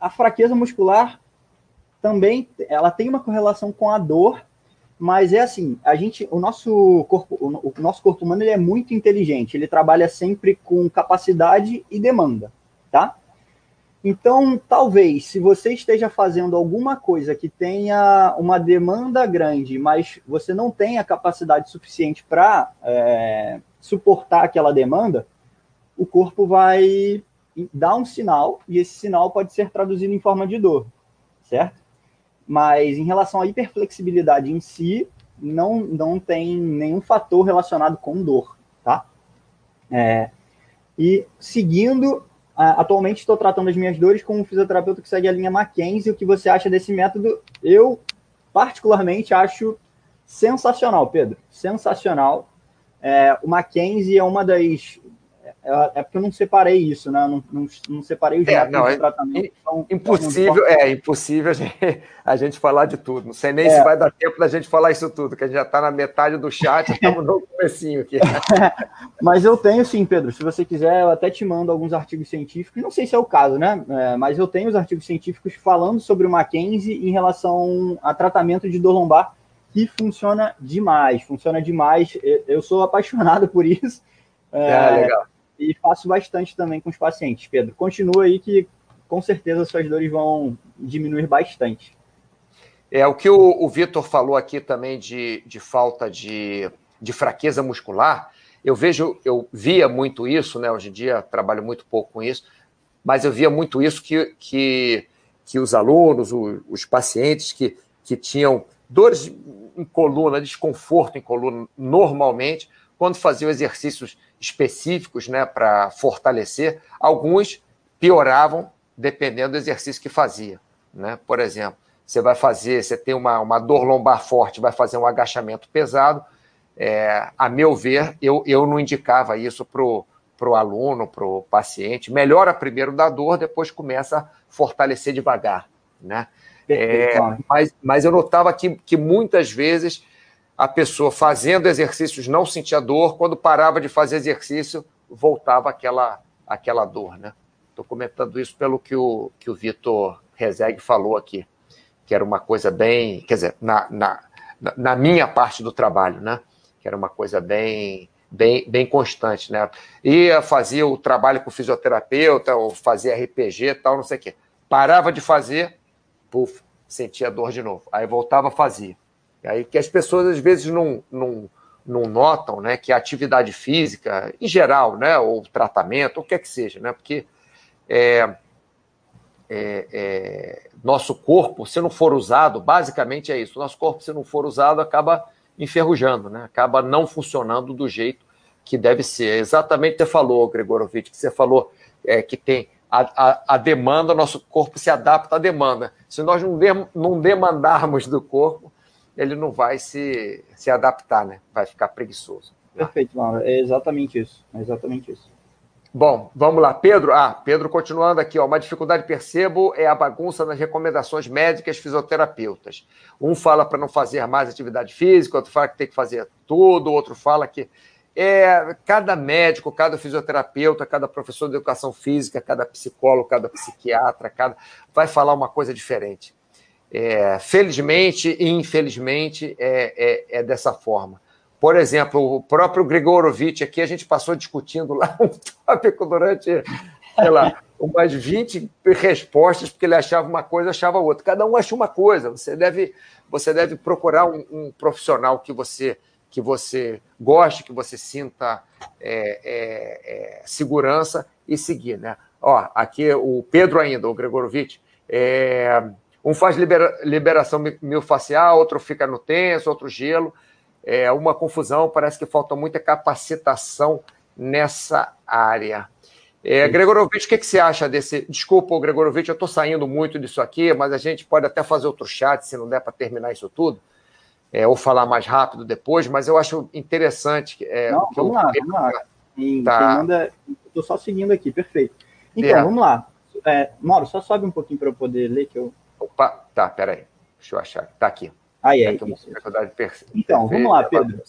a fraqueza muscular também ela tem uma correlação com a dor, mas é assim, a gente, o nosso corpo, o nosso corpo humano ele é muito inteligente, ele trabalha sempre com capacidade e demanda, tá? Então, talvez, se você esteja fazendo alguma coisa que tenha uma demanda grande, mas você não tenha capacidade suficiente para é, suportar aquela demanda, o corpo vai dar um sinal e esse sinal pode ser traduzido em forma de dor, certo? Mas em relação à hiperflexibilidade em si, não, não tem nenhum fator relacionado com dor, tá? É, e seguindo atualmente estou tratando as minhas dores com um fisioterapeuta que segue a linha Mackenzie. O que você acha desse método? Eu, particularmente, acho sensacional, Pedro. Sensacional. É, o Mackenzie é uma das é, é porque eu não separei isso, né? Não, não, não separei os é, não, de é tratamento. Então, impossível, é impossível a gente, a gente, falar de tudo. Não sei nem é. se vai dar tempo da gente falar isso tudo, que a gente já está na metade do chat, estamos no comecinho aqui. mas eu tenho sim, Pedro. Se você quiser, eu até te mando alguns artigos científicos. Não sei se é o caso, né? É, mas eu tenho os artigos científicos falando sobre o Mackenzie em relação a tratamento de dor lombar, que funciona demais, funciona demais. Eu sou apaixonado por isso. É, é legal e faço bastante também com os pacientes. Pedro, continua aí que com certeza suas dores vão diminuir bastante. É o que o, o Vitor falou aqui também de, de falta de, de fraqueza muscular. Eu vejo, eu via muito isso, né? Hoje em dia trabalho muito pouco com isso, mas eu via muito isso que, que, que os alunos, os, os pacientes que, que tinham dores em coluna, desconforto em coluna normalmente, quando faziam exercícios específicos né, para fortalecer, alguns pioravam dependendo do exercício que fazia. Né? Por exemplo, você vai fazer, você tem uma, uma dor lombar forte, vai fazer um agachamento pesado. É, a meu ver, eu, eu não indicava isso para o aluno, para o paciente. Melhora primeiro da dor, depois começa a fortalecer devagar. Né? É, mas, mas eu notava que, que muitas vezes a pessoa fazendo exercícios não sentia dor, quando parava de fazer exercício, voltava aquela, aquela dor, né? Estou comentando isso pelo que o, que o Vitor Rezegue falou aqui, que era uma coisa bem, quer dizer, na, na, na minha parte do trabalho, né? Que era uma coisa bem, bem, bem constante, né? Ia, fazia o trabalho com o fisioterapeuta, ou fazia RPG tal, não sei o quê. Parava de fazer, puf, sentia dor de novo. Aí voltava, fazia. E aí que as pessoas às vezes não, não, não notam, né, que a atividade física, em geral, né, ou tratamento, ou o que é que seja, né, porque é, é, é, nosso corpo, se não for usado, basicamente é isso, nosso corpo, se não for usado, acaba enferrujando, né, acaba não funcionando do jeito que deve ser. Exatamente você falou, Gregorovitch, que você falou é, que tem a, a, a, demanda, nosso corpo se adapta à demanda. Se nós não, de, não demandarmos do corpo, ele não vai se, se adaptar, né? Vai ficar preguiçoso. Perfeito, Mauro. É exatamente isso. É exatamente isso. Bom, vamos lá. Pedro, ah, Pedro continuando aqui, ó. Uma dificuldade percebo é a bagunça nas recomendações médicas fisioterapeutas. Um fala para não fazer mais atividade física, outro fala que tem que fazer tudo, outro fala que é cada médico, cada fisioterapeuta, cada professor de educação física, cada psicólogo, cada psiquiatra, cada vai falar uma coisa diferente. É, felizmente e infelizmente é, é, é, dessa forma. Por exemplo, o próprio Grigorovitch aqui, a gente passou discutindo lá um tópico durante, sei lá, umas 20 respostas, porque ele achava uma coisa, achava outra. Cada um acha uma coisa. Você deve, você deve procurar um, um profissional que você que você goste, que você sinta é, é, é, segurança e seguir, né? Ó, aqui o Pedro ainda, o Gregorovitch, é, um faz libera, liberação miofascial, outro fica no tenso, outro gelo. É uma confusão, parece que falta muita capacitação nessa área. É, Gregorovitch, o que, que você acha desse. Desculpa, Gregorovitch, eu estou saindo muito disso aqui, mas a gente pode até fazer outro chat se não der para terminar isso tudo, é, ou falar mais rápido depois, mas eu acho interessante. É, não, vamos eu... lá, vamos lá. Quem, tá. manda. Estou só seguindo aqui, perfeito. Então, é. vamos lá. É, Mauro, só sobe um pouquinho para eu poder ler que eu. Opa, tá, peraí. Deixa eu achar. Tá aqui. Aí, aí. Então, vamos lá, Pedro.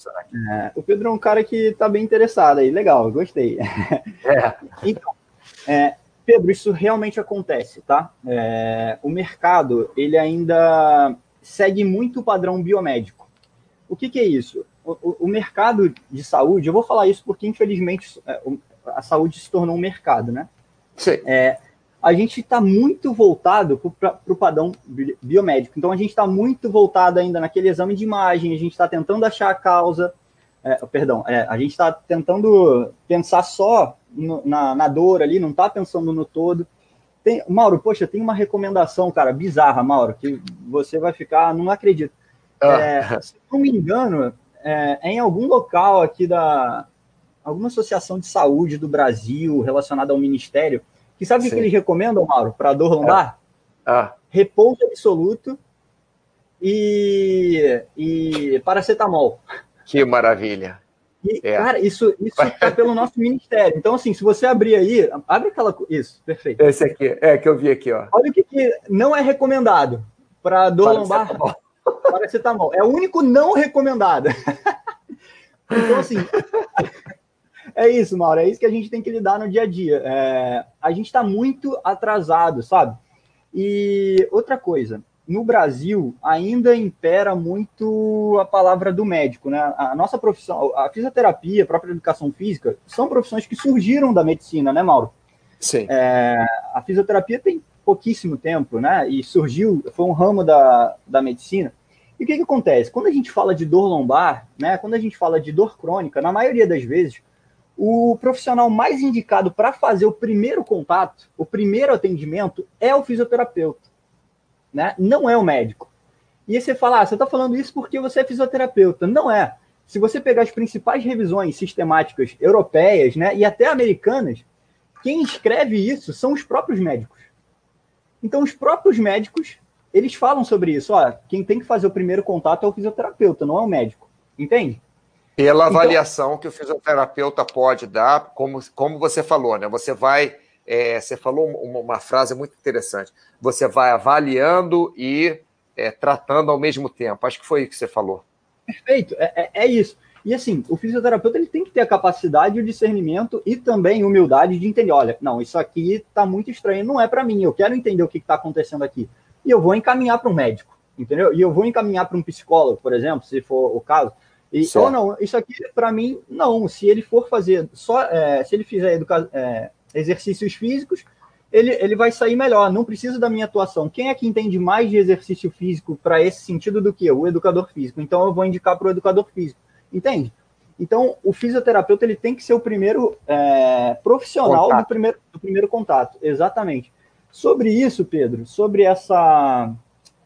É, o Pedro é um cara que está bem interessado aí. Legal, gostei. É. então, é, Pedro, isso realmente acontece, tá? É, o mercado, ele ainda segue muito o padrão biomédico. O que, que é isso? O, o, mercado de saúde, eu vou falar isso porque, infelizmente, é, a saúde se tornou um mercado, né? Sim. A gente está muito voltado para o padrão biomédico. Então, a gente está muito voltado ainda naquele exame de imagem, a gente está tentando achar a causa, é, perdão, é, a gente está tentando pensar só no, na, na, dor ali, não está pensando no todo. Tem, Mauro, poxa, tem uma recomendação, cara, bizarra, Mauro, que você vai ficar, não acredito. Ah. É, se não me engano, é, é em algum local aqui da alguma associação de saúde do Brasil relacionada ao ministério, que sabe o que eles recomendam, Mauro, para dor lombar? É. Ah. Repouso absoluto e, e paracetamol. Que maravilha. E, é. Cara, isso está pelo nosso ministério. Então, assim, se você abrir aí, abre aquela. Isso, perfeito. Esse aqui, é que eu vi aqui, ó. Olha o que, que não é recomendado para dor lombar. Paracetamol. É o único não recomendado. então, assim, é isso, Mauro. É isso que a gente tem que lidar no dia a dia. É, a gente está muito atrasado, sabe? E outra coisa, no Brasil ainda impera muito a palavra do médico, né? A nossa profissão, a fisioterapia, a própria educação física, são profissões que surgiram da medicina, né, Mauro? Sim. É, a fisioterapia tem pouquíssimo tempo, né? E surgiu, foi um ramo da, da medicina. E o que, que acontece? Quando a gente fala de dor lombar, né? Quando a gente fala de dor crônica, na maioria das vezes, o profissional mais indicado para fazer o primeiro contato, o primeiro atendimento, é o fisioterapeuta, né? Não é o médico. E aí você fala, ah, você está falando isso porque você é fisioterapeuta. Não é. Se você pegar as principais revisões sistemáticas europeias, né, e até americanas, quem escreve isso são os próprios médicos. Então, os próprios médicos, eles falam sobre isso. Ó, quem tem que fazer o primeiro contato é o fisioterapeuta, não é o médico. Entende? Pela então, avaliação que o fisioterapeuta pode dar, como, como você falou, né? Você vai. É, você falou uma, uma, frase muito interessante. Você vai avaliando e é, tratando ao mesmo tempo. Acho que foi isso que você falou. Perfeito, é, é, é isso. E assim, o fisioterapeuta ele tem que ter a capacidade, o discernimento e também humildade de entender, olha, não, isso aqui está muito estranho, não é para mim, eu quero entender o que está acontecendo aqui. E eu vou encaminhar para um médico, entendeu? E eu vou encaminhar para um psicólogo, por exemplo, se for o caso. E, ou não, isso aqui para mim, não. Se ele for fazer só, é, se ele fizer educa é, exercícios físicos, ele, ele vai sair melhor. Não precisa da minha atuação. Quem é que entende mais de exercício físico para esse sentido do que eu? O educador físico. Então eu vou indicar para o educador físico. Entende? Então, o fisioterapeuta ele tem que ser o primeiro é, profissional do primeiro, do primeiro contato. Exatamente. Sobre isso, Pedro, sobre essa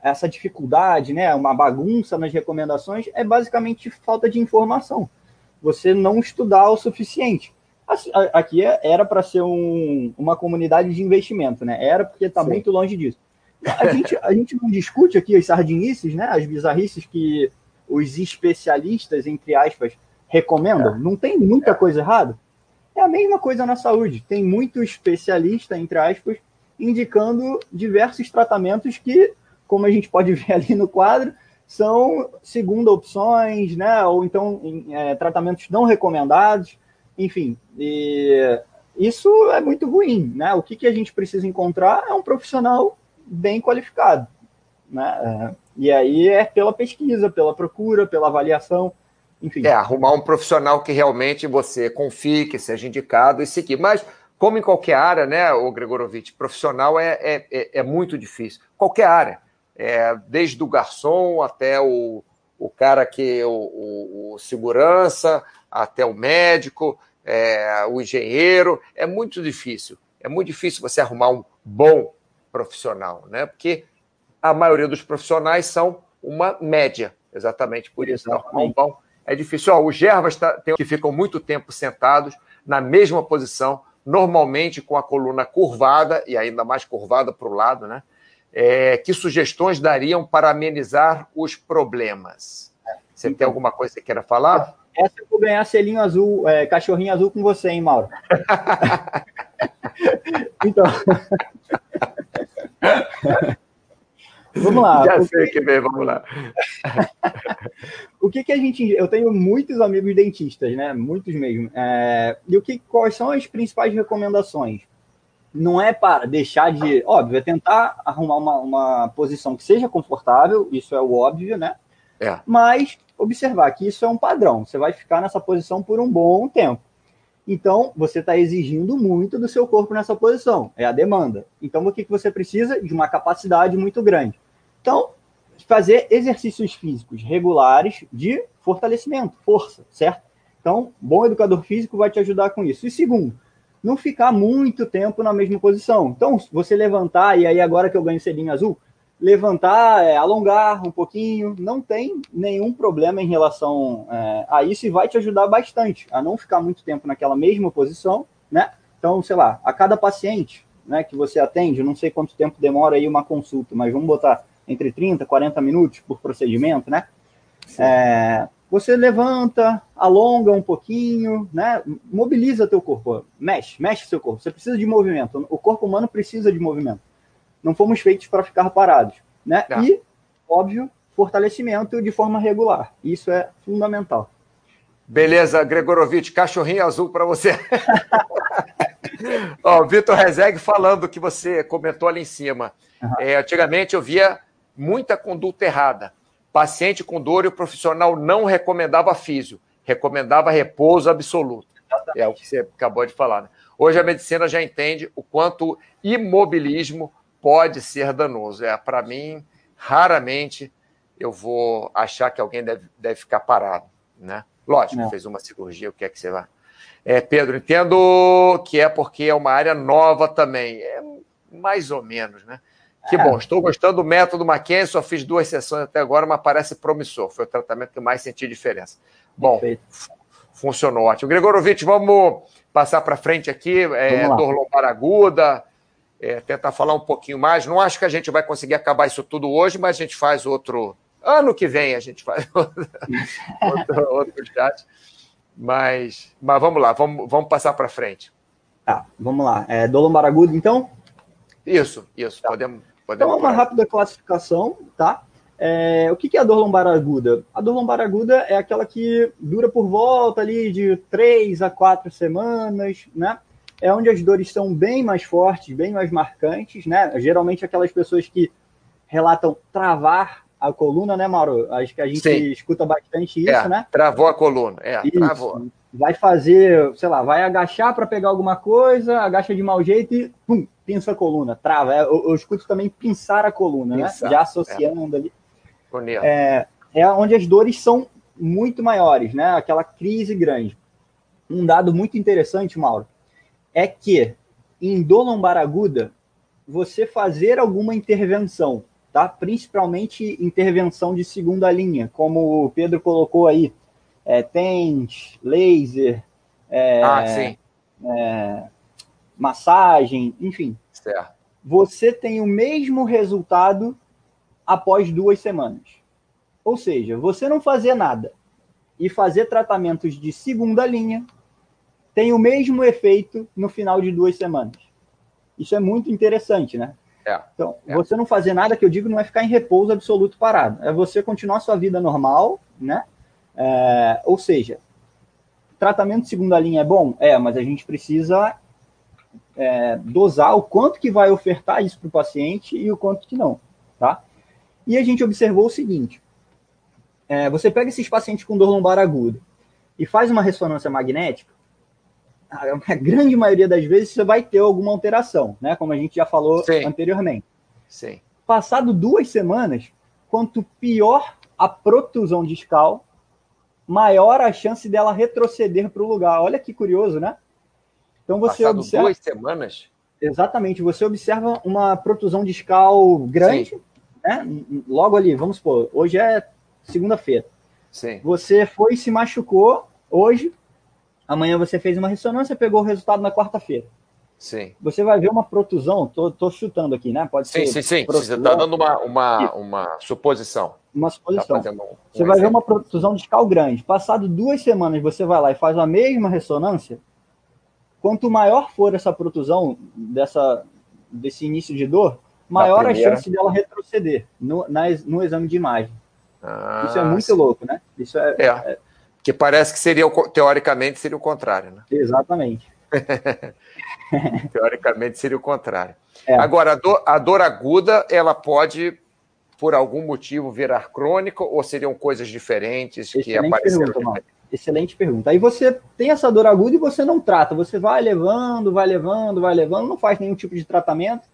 essa dificuldade, né, uma bagunça nas recomendações, é basicamente falta de informação. Você não estudar o suficiente. Aqui é, era para ser um, uma comunidade de investimento, né? Era porque está muito longe disso. A gente, a gente não discute aqui as sardinices, né? As bizarrices que os especialistas, entre aspas, recomendam. É. Não tem muita é. coisa errada. É a mesma coisa na saúde. Tem muito especialista, entre aspas, indicando diversos tratamentos que como a gente pode ver ali no quadro, são segunda opções, né? Ou então é, tratamentos não recomendados, enfim. isso é muito ruim, né? O que, que a gente precisa encontrar é um profissional bem qualificado, né? É, e aí é pela pesquisa, pela procura, pela avaliação, enfim. É, arrumar um profissional que realmente você confie, que seja indicado e seguir. Mas, como em qualquer área, né, o Gregorovitch, profissional é, é, é, é muito difícil. Qualquer área é, desde o garçom até o, o cara que o, o, o segurança, até o médico, é, o engenheiro. É muito difícil. É muito difícil você arrumar um bom profissional, né? Porque a maioria dos profissionais são uma média, exatamente por isso. Arrumar um bom é difícil. Ó, os Gervas tá, tem, que ficam muito tempo sentados na mesma posição normalmente com a coluna curvada, e ainda mais curvada para o lado, né? É, que sugestões dariam para amenizar os problemas? Você então, tem alguma coisa que queira falar? Essa eu vou ganhar selinho azul, é, cachorrinho azul com você, hein, Mauro? então. vamos lá. Já sei que vem, vamos lá. o que, que a gente. Eu tenho muitos amigos dentistas, né? Muitos mesmo. É... E o que, quais são as principais recomendações? Não é para deixar de. Óbvio, é tentar arrumar uma, uma posição que seja confortável, isso é o óbvio, né? É. Mas observar que isso é um padrão. Você vai ficar nessa posição por um bom tempo. Então, você está exigindo muito do seu corpo nessa posição. É a demanda. Então, o que, que você precisa? De uma capacidade muito grande. Então, fazer exercícios físicos regulares de fortalecimento, força, certo? Então, bom educador físico vai te ajudar com isso. E segundo, não ficar muito tempo na mesma posição. Então, você levantar, e aí agora que eu ganho selinho azul, levantar, é, alongar um pouquinho, não tem nenhum problema em relação é, a isso e vai te ajudar bastante a não ficar muito tempo naquela mesma posição, né? Então, sei lá, a cada paciente né, que você atende, não sei quanto tempo demora aí uma consulta, mas vamos botar entre 30 e 40 minutos por procedimento, né? É, você levanta, alonga um pouquinho, né? Mobiliza teu corpo, mexe, mexe seu corpo. Você precisa de movimento. O corpo humano precisa de movimento não fomos feitos para ficar parados. Né? É. E, óbvio, fortalecimento de forma regular. Isso é fundamental. Beleza, Gregorovitch, cachorrinho azul para você. Ó, Vitor Rezeg falando que você comentou ali em cima. Uhum. É, antigamente eu via muita conduta errada. Paciente com dor e o profissional não recomendava físio, recomendava repouso absoluto. Exatamente. É o que você acabou de falar. Né? Hoje a medicina já entende o quanto imobilismo pode ser danoso. É, para mim, raramente eu vou achar que alguém deve, deve ficar parado, né? Lógico, Não. fez uma cirurgia, o que é que você vai? É, Pedro, entendo que é porque é uma área nova também. É mais ou menos, né? Que é. bom, estou gostando do método Mackenzie, só fiz duas sessões até agora, mas parece promissor. Foi o tratamento que mais senti diferença. Bom, funcionou ótimo. Gregorovitch, vamos passar para frente aqui. É, dor lombar aguda, é, tentar falar um pouquinho mais. Não acho que a gente vai conseguir acabar isso tudo hoje, mas a gente faz outro. Ano que vem a gente faz outro, outro, outro chat. Mas, mas vamos lá, vamos, vamos passar para frente. Tá, vamos lá. É, do Lombaragudo, então? Isso, isso. Tá. Podemos, podemos. Então, uma rápida classificação, tá? É, o que é a dor lombar aguda? A dor lombar aguda é aquela que dura por volta ali de três a quatro semanas, né? é onde as dores são bem mais fortes, bem mais marcantes, né? Geralmente aquelas pessoas que relatam travar a coluna, né, Mauro? Acho que a gente Sim. escuta bastante isso, é, né? Travou a coluna, é, isso. travou. Vai fazer, sei lá, vai agachar para pegar alguma coisa, agacha de mau jeito e pum, pinça a coluna, trava. É, eu, eu escuto também pinçar a coluna, né? pinçar, né? Já associando é. ali. É, é onde as dores são muito maiores, né? Aquela crise grande. Um dado muito interessante, Mauro, é que em dor lombar aguda, você fazer alguma intervenção, tá? Principalmente intervenção de segunda linha, como o Pedro colocou aí, é, TENS, laser, é, ah, sim. É, massagem, enfim. Certo. Você tem o mesmo resultado após duas semanas. Ou seja, você não fazer nada e fazer tratamentos de segunda linha, tem o mesmo efeito no final de duas semanas. Isso é muito interessante, né? É, então, é. você não fazer nada que eu digo não é ficar em repouso absoluto parado. É você continuar sua vida normal, né? É, ou seja, tratamento de segunda linha é bom? É, mas a gente precisa é, dosar o quanto que vai ofertar isso para o paciente e o quanto que não, tá? E a gente observou o seguinte, é, você pega esses pacientes com dor lombar aguda e faz uma ressonância magnética, a grande maioria das vezes você vai ter alguma alteração, né? Como a gente já falou Sim. anteriormente. Sim. Passado duas semanas, quanto pior a protusão discal, maior a chance dela retroceder para o lugar. Olha que curioso, né? Então você Passado observa... duas semanas? Exatamente. Você observa uma protusão discal grande, Sim. né? Logo ali, vamos supor, hoje é segunda-feira. Sim. Você foi e se machucou hoje, Amanhã você fez uma ressonância, pegou o resultado na quarta-feira. Sim. Você vai ver uma protusão, tô, tô chutando aqui, né? Pode ser. Sim, sim, sim. Protusão. Você está dando uma, uma, uma suposição. Uma suposição. Tá um, um você vai ver uma protusão de cal grande. Passado duas semanas, você vai lá e faz a mesma ressonância. Quanto maior for essa protusão dessa, desse início de dor, maior a chance dela retroceder no, na, no exame de imagem. Ah, Isso é muito sim. louco, né? Isso é, é, é, Que parece que seria, teoricamente, seria o contrário, né? Exatamente. Teoricamente seria o contrário. É. Agora, a dor, a dor, aguda, ela pode, por algum motivo, virar crônica ou seriam coisas diferentes Excelente que apareceram? Pergunta, Excelente pergunta. Aí você tem essa dor aguda e você não trata, você vai levando, vai levando, vai levando, não faz nenhum tipo de tratamento.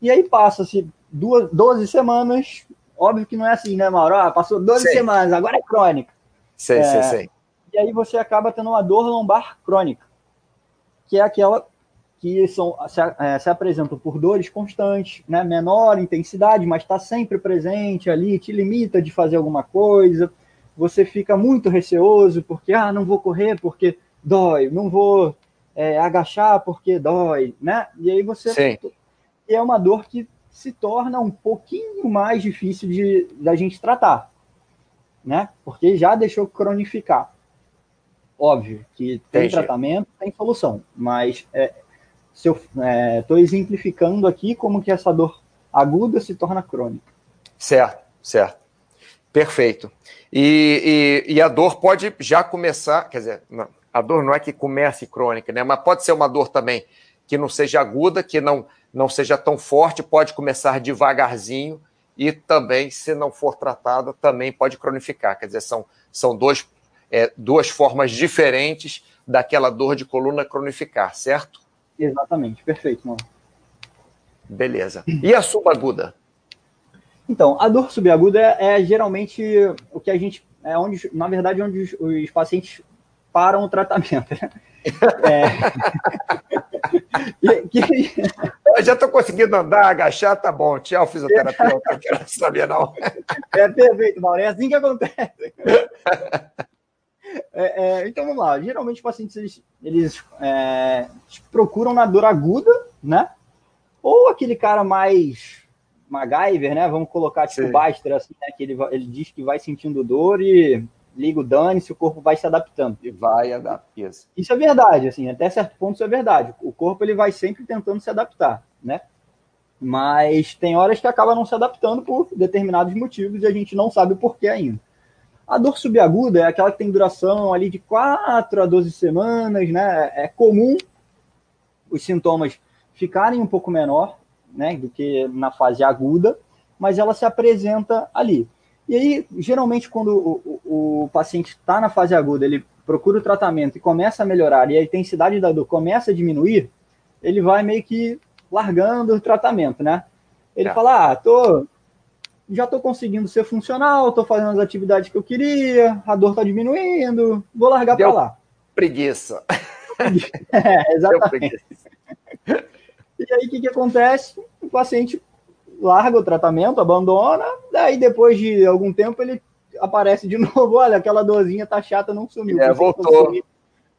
E aí passa-se 12 semanas, óbvio que não é assim, né, Mauro? Ah, passou 12 sei. semanas, agora é crônica. Sei, é, sei, sei. E aí você acaba tendo uma dor lombar crônica que é aquela que são, se, é, se apresentam por dores constantes, né, menor intensidade, mas está sempre presente ali, te limita de fazer alguma coisa, você fica muito receoso porque, ah, não vou correr porque dói, não vou é, agachar porque dói, né? E aí você... Sim. E é uma dor que se torna um pouquinho mais difícil de da gente tratar, né? Porque já deixou cronificar. Óbvio que tem Entendi. tratamento, tem solução, mas é, se eu estou é, exemplificando aqui como que essa dor aguda se torna crônica. Certo, certo. Perfeito. E, e, e, a dor pode já começar, quer dizer, não, a dor não é que comece crônica, né? Mas pode ser uma dor também que não seja aguda, que não, não seja tão forte, pode começar devagarzinho e também, se não for tratada, também pode cronificar. Quer dizer, são, são dois é, duas formas diferentes daquela dor de coluna cronificar, certo? Exatamente, perfeito, mano. Beleza. E a subaguda? Então, a dor subaguda é, é, geralmente o que a gente. É onde, na verdade, onde os, os pacientes param o tratamento. Né? É... que... Eu já estou conseguindo andar, agachar, tá bom. Tchau, fisioterapeuta, não quero saber, não. É perfeito, Mauro. É assim que acontece. É, é, então vamos lá. Geralmente os pacientes eles, eles é, procuram na dor aguda, né? Ou aquele cara mais MacGyver, né? Vamos colocar tipo Sim. Baster, assim, né? Que ele, ele diz que vai sentindo dor e liga o dane se o corpo vai se adaptando. E vai adaptar. Isso. isso é verdade, assim, até certo ponto isso é verdade. O corpo ele vai sempre tentando se adaptar, né? Mas tem horas que acaba não se adaptando por determinados motivos e a gente não sabe o porquê ainda. A dor subaguda é aquela que tem duração ali de 4 a 12 semanas, né? É comum os sintomas ficarem um pouco menor, né, do que na fase aguda, mas ela se apresenta ali. E aí, geralmente, quando o, o, o paciente está na fase aguda, ele procura o tratamento e começa a melhorar e a intensidade da dor começa a diminuir, ele vai meio que largando o tratamento, né? Ele é. fala, ah, tô, já estou conseguindo ser funcional, estou fazendo as atividades que eu queria, a dor está diminuindo, vou largar para lá. Preguiça. é, exatamente. E aí o que, que acontece? O paciente larga o tratamento, abandona, daí depois de algum tempo ele aparece de novo, olha, aquela dorzinha tá chata, não sumiu. É, voltou.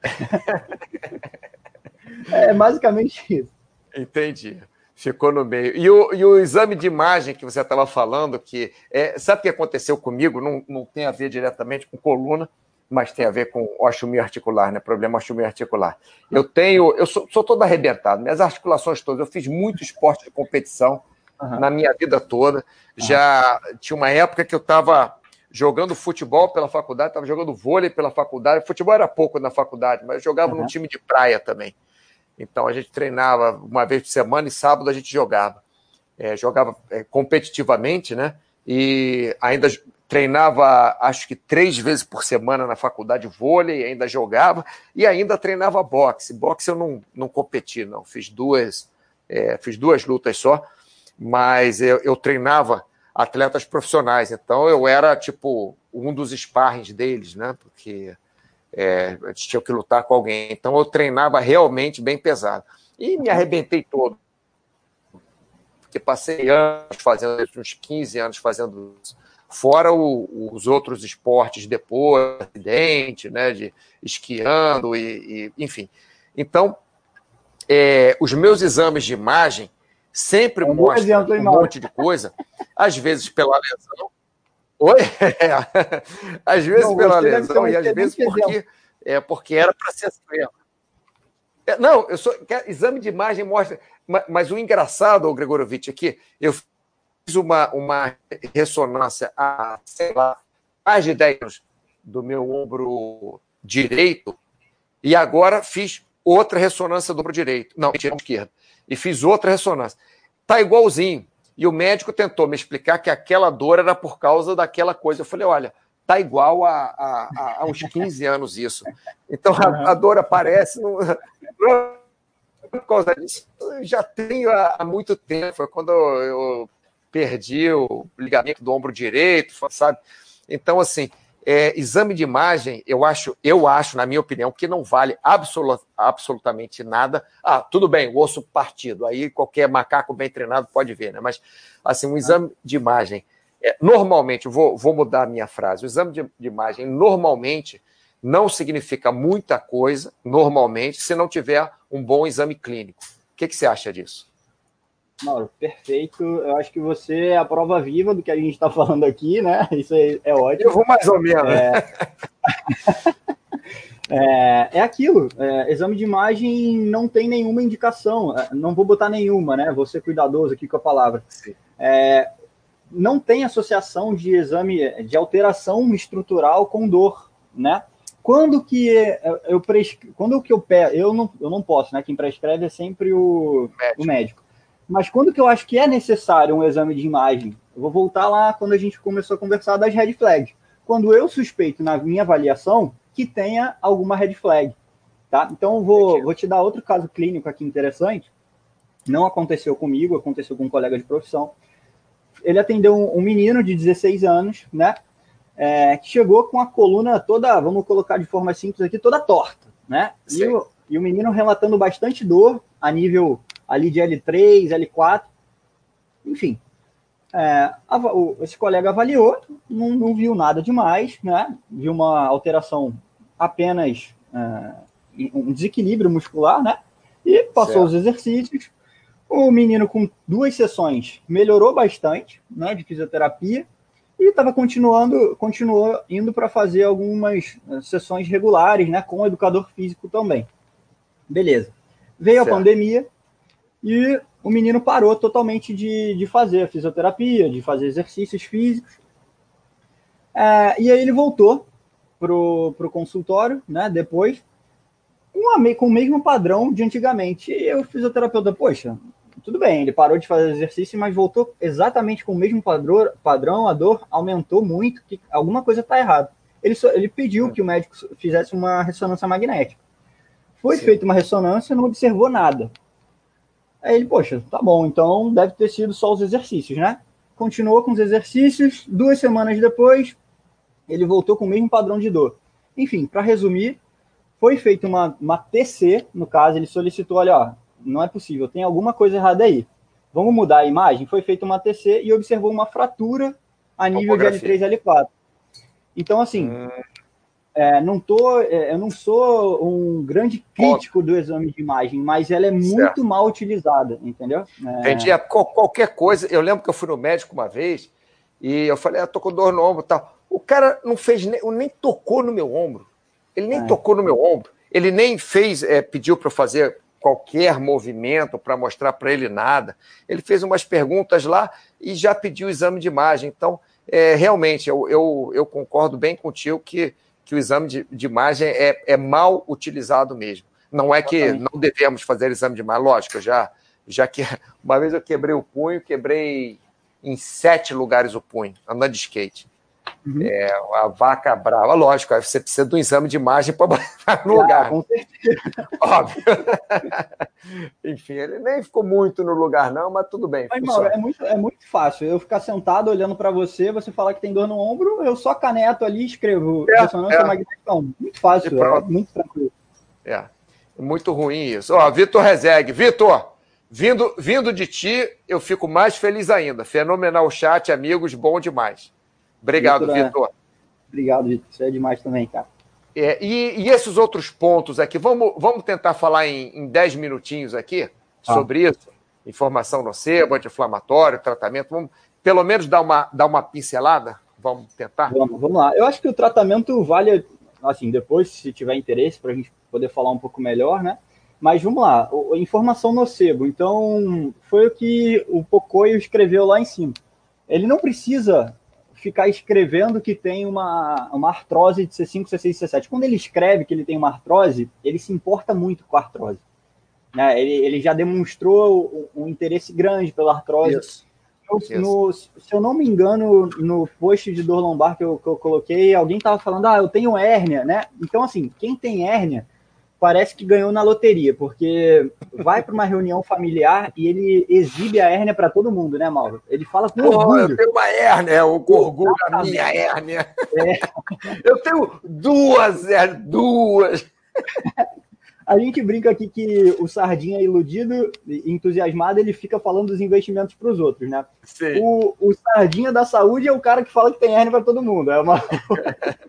é basicamente isso. Entendi. Ficou no meio. E o, e o exame de imagem que você estava falando, que é, sabe o que aconteceu comigo? Não, não tem a ver diretamente com coluna, mas tem a ver com osteomia articular, né? Problema osteomia articular. Eu tenho, eu sou, sou todo arrebentado, minhas articulações todas. Eu fiz muito esporte de competição uhum. na minha vida toda. Uhum. Já tinha uma época que eu estava jogando futebol pela faculdade, estava jogando vôlei pela faculdade. Futebol era pouco na faculdade, mas eu jogava uhum. num time de praia também. Então a gente treinava uma vez por semana e sábado a gente jogava. É, jogava é, competitivamente, né? E ainda treinava, acho que três vezes por semana na faculdade vôlei, ainda jogava e ainda treinava boxe. Boxe eu não, não competi, não. Fiz duas, é, fiz duas lutas só, mas eu, eu treinava atletas profissionais. Então eu era tipo um dos sparrings deles, né? Porque é, a gente tinha que lutar com alguém. Então eu treinava realmente bem pesado. E me arrebentei todo. Porque passei anos fazendo, uns 15 anos fazendo fora o, os outros esportes depois, acidente, né, de esquiando e, e enfim. Então, é, os meus exames de imagem sempre mostram um monte de coisa, às vezes pela lesão. Oi? É. Às vezes não, pela lesão e às vezes porque, é, porque era para ser assim. É, não, eu sou. Exame de imagem mostra. Mas, mas o engraçado, Gregorovitch, é que eu uma, uma ressonância há, sei lá, mais de 10 anos do meu ombro direito, e agora fiz outra ressonância do ombro direito. Não, mentira, esquerda. E fiz outra ressonância. Tá igualzinho. E o médico tentou me explicar que aquela dor era por causa daquela coisa. Eu falei, olha, tá igual a, a, a uns 15 anos isso. Então a, a dor aparece. No, por causa disso, eu já tenho há, muito tempo. Foi quando eu perdi o ligamento do ombro direito, sabe? Então, assim, é, exame de imagem, eu acho, eu acho, na minha opinião, que não vale absolut, absolutamente nada. Ah, tudo bem, o osso partido, aí qualquer macaco bem treinado pode ver, né? Mas, assim, um exame de imagem, é, normalmente, vou, vou mudar a minha frase, o exame de, de imagem, normalmente, não significa muita coisa, normalmente, se não tiver um bom exame clínico. O que, que você acha disso? Mauro, perfeito. Eu acho que você é a prova viva do que a gente está falando aqui, né? Isso é, é ótimo. Eu vou mais ou menos. É, é, é aquilo. É, exame de imagem não tem nenhuma indicação. É, não vou botar nenhuma, né? Vou ser cuidadoso aqui com a palavra. É, não tem associação de exame de alteração estrutural com dor, né? Quando que eu prescrevo, quando que eu pego, eu não, eu não posso, né? Quem prescreve é sempre o médico. o médico. Mas quando que eu acho que é necessário um exame de imagem? Eu vou voltar lá quando a gente começou a conversar das red flags. Quando eu suspeito na minha avaliação que tenha alguma red flag, tá? Então vou, vou te dar outro caso clínico aqui interessante. Não aconteceu comigo, aconteceu com um colega de profissão. Ele atendeu um, um menino de 16 anos, né? é, que chegou com a coluna toda, vamos colocar de forma simples aqui, toda torta, né? E o, e o, menino relatando bastante dor a nível ali de L3, L4, enfim. É, a, o, esse colega avaliou, não, não, viu nada demais, né? Viu uma alteração apenas é, um desequilíbrio muscular, né? E passou certo. os exercícios. O menino com duas sessões melhorou bastante, né? De fisioterapia e estava continuando, continuou indo para fazer algumas eh, sessões regulares, né, com o educador físico também. Beleza. Veio certo. a pandemia e o menino parou totalmente de, de fazer fisioterapia, de fazer exercícios físicos. É, e aí ele voltou pro, pro consultório, né, depois, com, a, com o mesmo padrão de antigamente. E o fisioterapeuta, poxa, tudo bem, ele parou de fazer exercício, mas voltou exatamente com o mesmo padrão, padrão a dor aumentou muito, que alguma coisa está errada. Ele, só, ele pediu que o médico fizesse uma ressonância magnética. Foi Sim. feita uma ressonância, não observou nada. Aí ele, poxa, tá bom, então deve ter sido só os exercícios, né? Continuou com os exercícios, duas semanas depois, ele voltou com o mesmo padrão de dor. Enfim, para resumir, foi feita uma, uma TC, no caso, ele solicitou, olha, ó, não é possível, tem alguma coisa errada aí. Vamos mudar a imagem? Foi feita uma TC e observou uma fratura a nível de L3 e L4. Então, assim, hum. É, não tô, é, eu não sou um grande crítico do exame de imagem, mas ela é muito certo. mal utilizada, entendeu? É... Entendi. É, qualquer coisa, eu lembro que eu fui no médico uma vez e eu falei, ah, tô com dor no ombro tal. O cara não fez, nem, nem tocou no meu ombro. Ele nem é. tocou no meu ombro. Ele nem fez, é, pediu para eu fazer qualquer movimento para mostrar para ele nada. Ele fez umas perguntas lá e já pediu o exame de imagem. Então, é, realmente, eu, eu, eu, concordo bem contigo que, que o exame de, de imagem é, é, mal utilizado mesmo. Não é que não devemos fazer exame de imagem, lógico, já, já que uma vez eu quebrei o punho, quebrei em sete lugares o punho, andando de skate. Uhum. É, a vaca brava, lógico, você precisa de um exame de imagem para botar no lugar. Com certeza. Óbvio. Enfim, ele nem ficou muito no lugar, não, mas tudo bem. Mas, Mauro, é muito, é muito fácil. Eu ficar sentado olhando para você, você falar que tem dor no ombro, eu só caneto ali e escrevo é, ressonância é. magnética. Muito fácil, é muito tranquilo. É. Muito ruim isso. Ó, Vitor Rezegue. Vitor, vindo, vindo de ti, eu fico mais feliz ainda. Fenomenal chat, amigos, bom demais. Obrigado, Vitor. Obrigado, Vitor. Isso é demais também, cara. É, e, e, esses outros pontos aqui, vamos, vamos tentar falar em 10 minutinhos aqui ah. sobre isso? Informação nocebo, anti-inflamatório, tratamento. Vamos pelo menos dar uma, dar uma pincelada? Vamos tentar? Vamos, vamos lá. Eu acho que o tratamento vale, assim, depois, se tiver interesse, para a gente poder falar um pouco melhor, né? Mas vamos lá, informação nocebo. Então, foi o que o Pocoyo escreveu lá em cima. Ele não precisa ficar escrevendo que tem uma, uma artrose de C5, C6 C7. Quando ele escreve que ele tem uma artrose, ele se importa muito com a artrose. Né? Ele, ele já demonstrou um, um interesse grande pela artrose. Isso. No, no, se eu não me engano, no post de dor lombar que eu, que eu coloquei, alguém estava falando, ah, eu tenho hérnia, né? Então, assim, quem tem hérnia parece que ganhou na loteria, porque vai para uma reunião familiar e ele exibe a hérnia para todo mundo, né, Mauro? Ele fala com Pô, orgulho. Eu tenho uma hérnia, o orgulho da minha hérnia. É. Eu tenho duas hérnias, duas. A gente brinca aqui que o Sardinha é iludido, entusiasmado, ele fica falando dos investimentos para os outros, né? Sim. O, o Sardinha da saúde é o cara que fala que tem hérnia para todo mundo. É uma...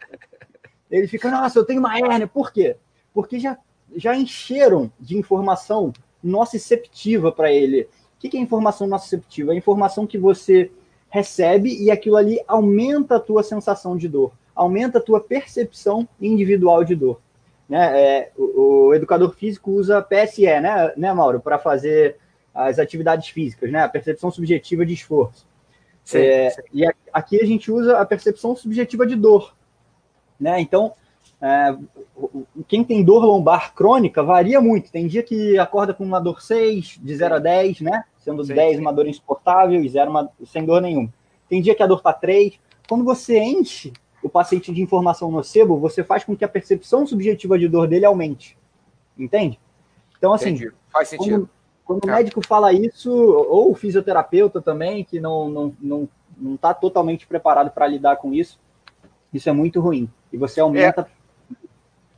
ele fica, nossa, eu tenho uma hérnia, por quê? Porque já, já encheram de informação nociceptiva para ele. O que é informação nociceptiva? É informação que você recebe e aquilo ali aumenta a tua sensação de dor, aumenta a tua percepção individual de dor. Né? É, o, o, educador físico usa PSE, né, né Mauro, para fazer as atividades físicas, né? a percepção subjetiva de esforço. Sim, é, sim. E aqui a gente usa a percepção subjetiva de dor. Né? Então, é, quem tem dor lombar crônica varia muito. Tem dia que acorda com uma dor 6, de 0 a 10, né? Sendo sim, 10 sim. uma dor insuportável e 0 uma, sem dor nenhuma. Tem dia que a dor está 3. Quando você enche o paciente de informação nocebo, você faz com que a percepção subjetiva de dor dele aumente. Entende? Então, assim, Entendi. faz sentido. Quando, quando é. o médico fala isso, ou o fisioterapeuta também, que não está não, não, não tá totalmente preparado para lidar com isso, isso é muito ruim. E você aumenta é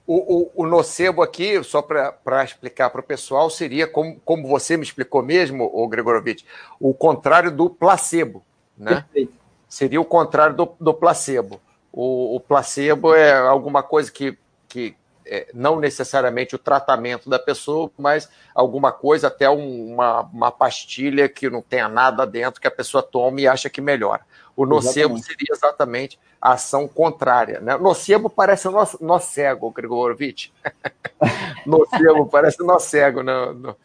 o, o, o nocebo aqui, só para explicar para o pessoal, seria, como, como você me explicou mesmo, o Gregorovitch, o contrário do placebo. Né? Perfeito. Seria o contrário do, do placebo. O, o, placebo é alguma coisa que, que é, não necessariamente o tratamento da pessoa, mas alguma coisa, até um, uma, uma pastilha que não tenha nada dentro, que a pessoa toma e acha que melhora. O nocebo exatamente. seria exatamente a ação contrária. Né? Nocebo parece nó, nó cego, Grigorovitch. nocebo parece nó cego, né? No,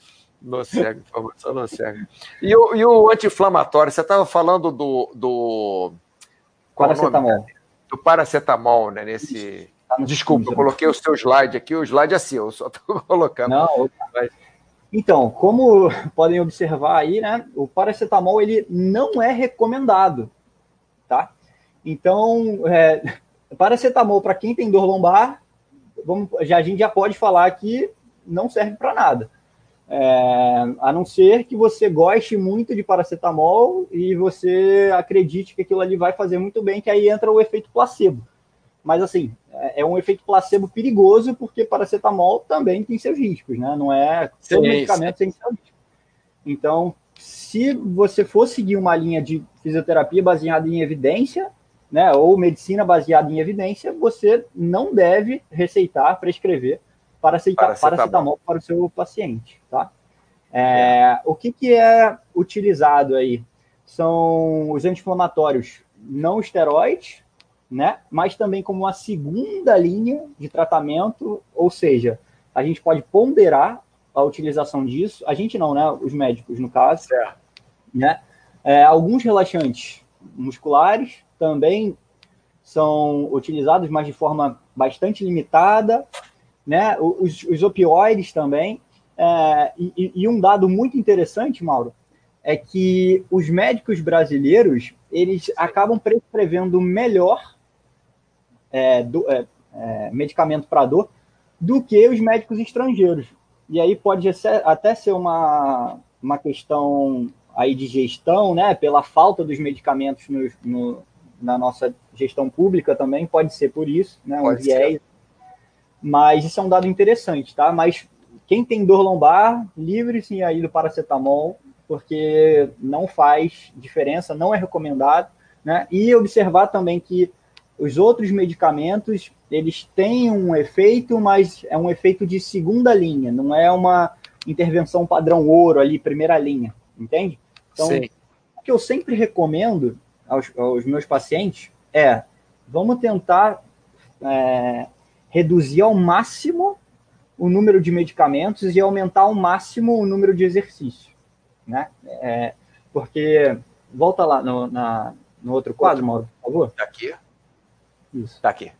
no cego, informação no cego. E o, e o anti-inflamatório, você estava falando do. do paracetamol. Do paracetamol, né? Nesse. Tá Desculpa, eu coloquei o seu slide aqui, o slide é assim, eu só estou colocando. Não, então, como podem observar aí, né, o paracetamol ele não é recomendado, tá? Então, é, paracetamol para quem tem dor lombar, vamos, já, a gente já pode falar que não serve para nada. É, a não ser que você goste muito de paracetamol e você acredite que aquilo ali vai fazer muito bem, que aí entra o efeito placebo. Mas assim, é, é um efeito placebo perigoso, porque paracetamol também tem seus riscos, né? Não é todo medicamento sem seus riscos. Então, se você for seguir uma linha de fisioterapia baseada em evidência, né, ou medicina baseada em evidência, você não deve receitar, prescrever paracetamol, paracetamol para o seu paciente, tá? É, é. O que, que é utilizado aí? São os anti-inflamatórios não esteroides, né? Mas também como uma segunda linha de tratamento, ou seja, a gente pode ponderar a utilização disso. A gente não, né? Os médicos, no caso. Certo. Né? É, alguns relaxantes musculares, também são utilizados, mas de forma bastante limitada, né? Os, os opioides também. É, e, e, um dado muito interessante, Mauro, é que os médicos brasileiros eles acabam prescrevendo melhor é, do, é, é medicamento para dor do que os médicos estrangeiros. E aí pode ser, até ser uma, uma questão aí de gestão, né? Pela falta dos medicamentos no, no na nossa gestão pública também, pode ser por isso, né? Um pode viés. Ser. Mas isso é um dado interessante, tá? Mas quem tem dor lombar, livre-se aí do paracetamol, porque não faz diferença, não é recomendado. né? E observar também que os outros medicamentos, eles têm um efeito, mas é um efeito de segunda linha, não é uma intervenção padrão ouro ali, primeira linha, entende? Então, Sim. o que eu sempre recomendo aos, aos meus pacientes é, vamos tentar é, reduzir ao máximo o número de medicamentos e aumentar ao máximo o número de exercícios, né? É, porque, volta lá no, na, no outro quadro, Mauro, por favor. Daqui. Isso. Daqui.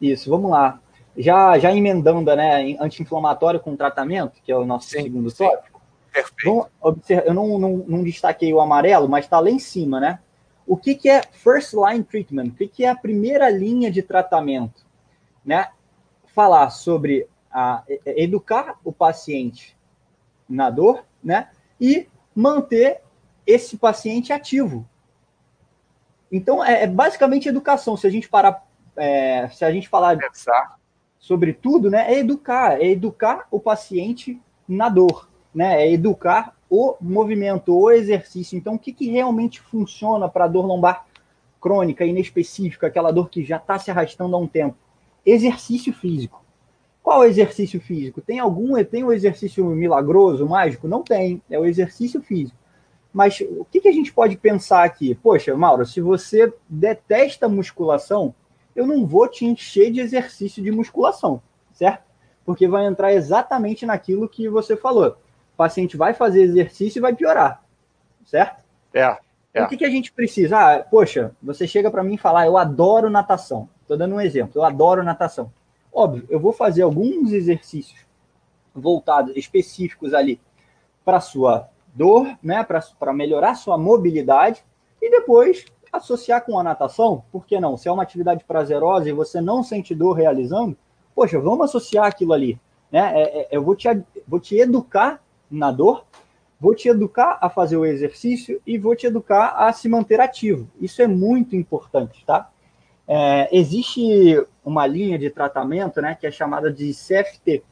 Isso, vamos lá. Já, já emendando, né, anti-inflamatório com tratamento, que é o nosso sim, segundo sim. tópico. Perfeito. observar, eu não, não, não, destaquei o amarelo, mas está lá em cima, né? O que, que é first line treatment? O que, que é a primeira linha de tratamento? Né? Falar sobre a, educar o paciente na dor, né? E manter esse paciente ativo. Então, é, é basicamente educação. Se a gente parar, é, se a gente falar Pensar. sobre tudo, né, é educar, é educar o paciente na dor, né? É educar o movimento, o exercício. Então, o que, que realmente funciona para a dor lombar crônica, inespecífica, aquela dor que já está se arrastando há um tempo? Exercício físico. Qual exercício físico? Tem algum? Tem um exercício milagroso, mágico? Não tem. É o exercício físico. Mas o que, que a gente pode pensar aqui? Poxa, Mauro, se você detesta musculação, eu não vou te encher de exercício de musculação, certo? Porque vai entrar exatamente naquilo que você falou. O paciente vai fazer exercício e vai piorar, certo? É. é. O que, que a gente precisa? Ah, poxa, você chega para mim e fala, ah, eu adoro natação. Estou dando um exemplo, eu adoro natação. Óbvio, eu vou fazer alguns exercícios voltados, específicos ali para sua dor, né, para melhorar sua mobilidade e depois associar com a natação, por que não? Se é uma atividade prazerosa e você não sente dor realizando, poxa, vamos associar aquilo ali, né? É, é, eu vou te, vou te educar na dor, vou te educar a fazer o exercício e vou te educar a se manter ativo. Isso é muito importante, tá? É, existe uma linha de tratamento, né, que é chamada de CFT,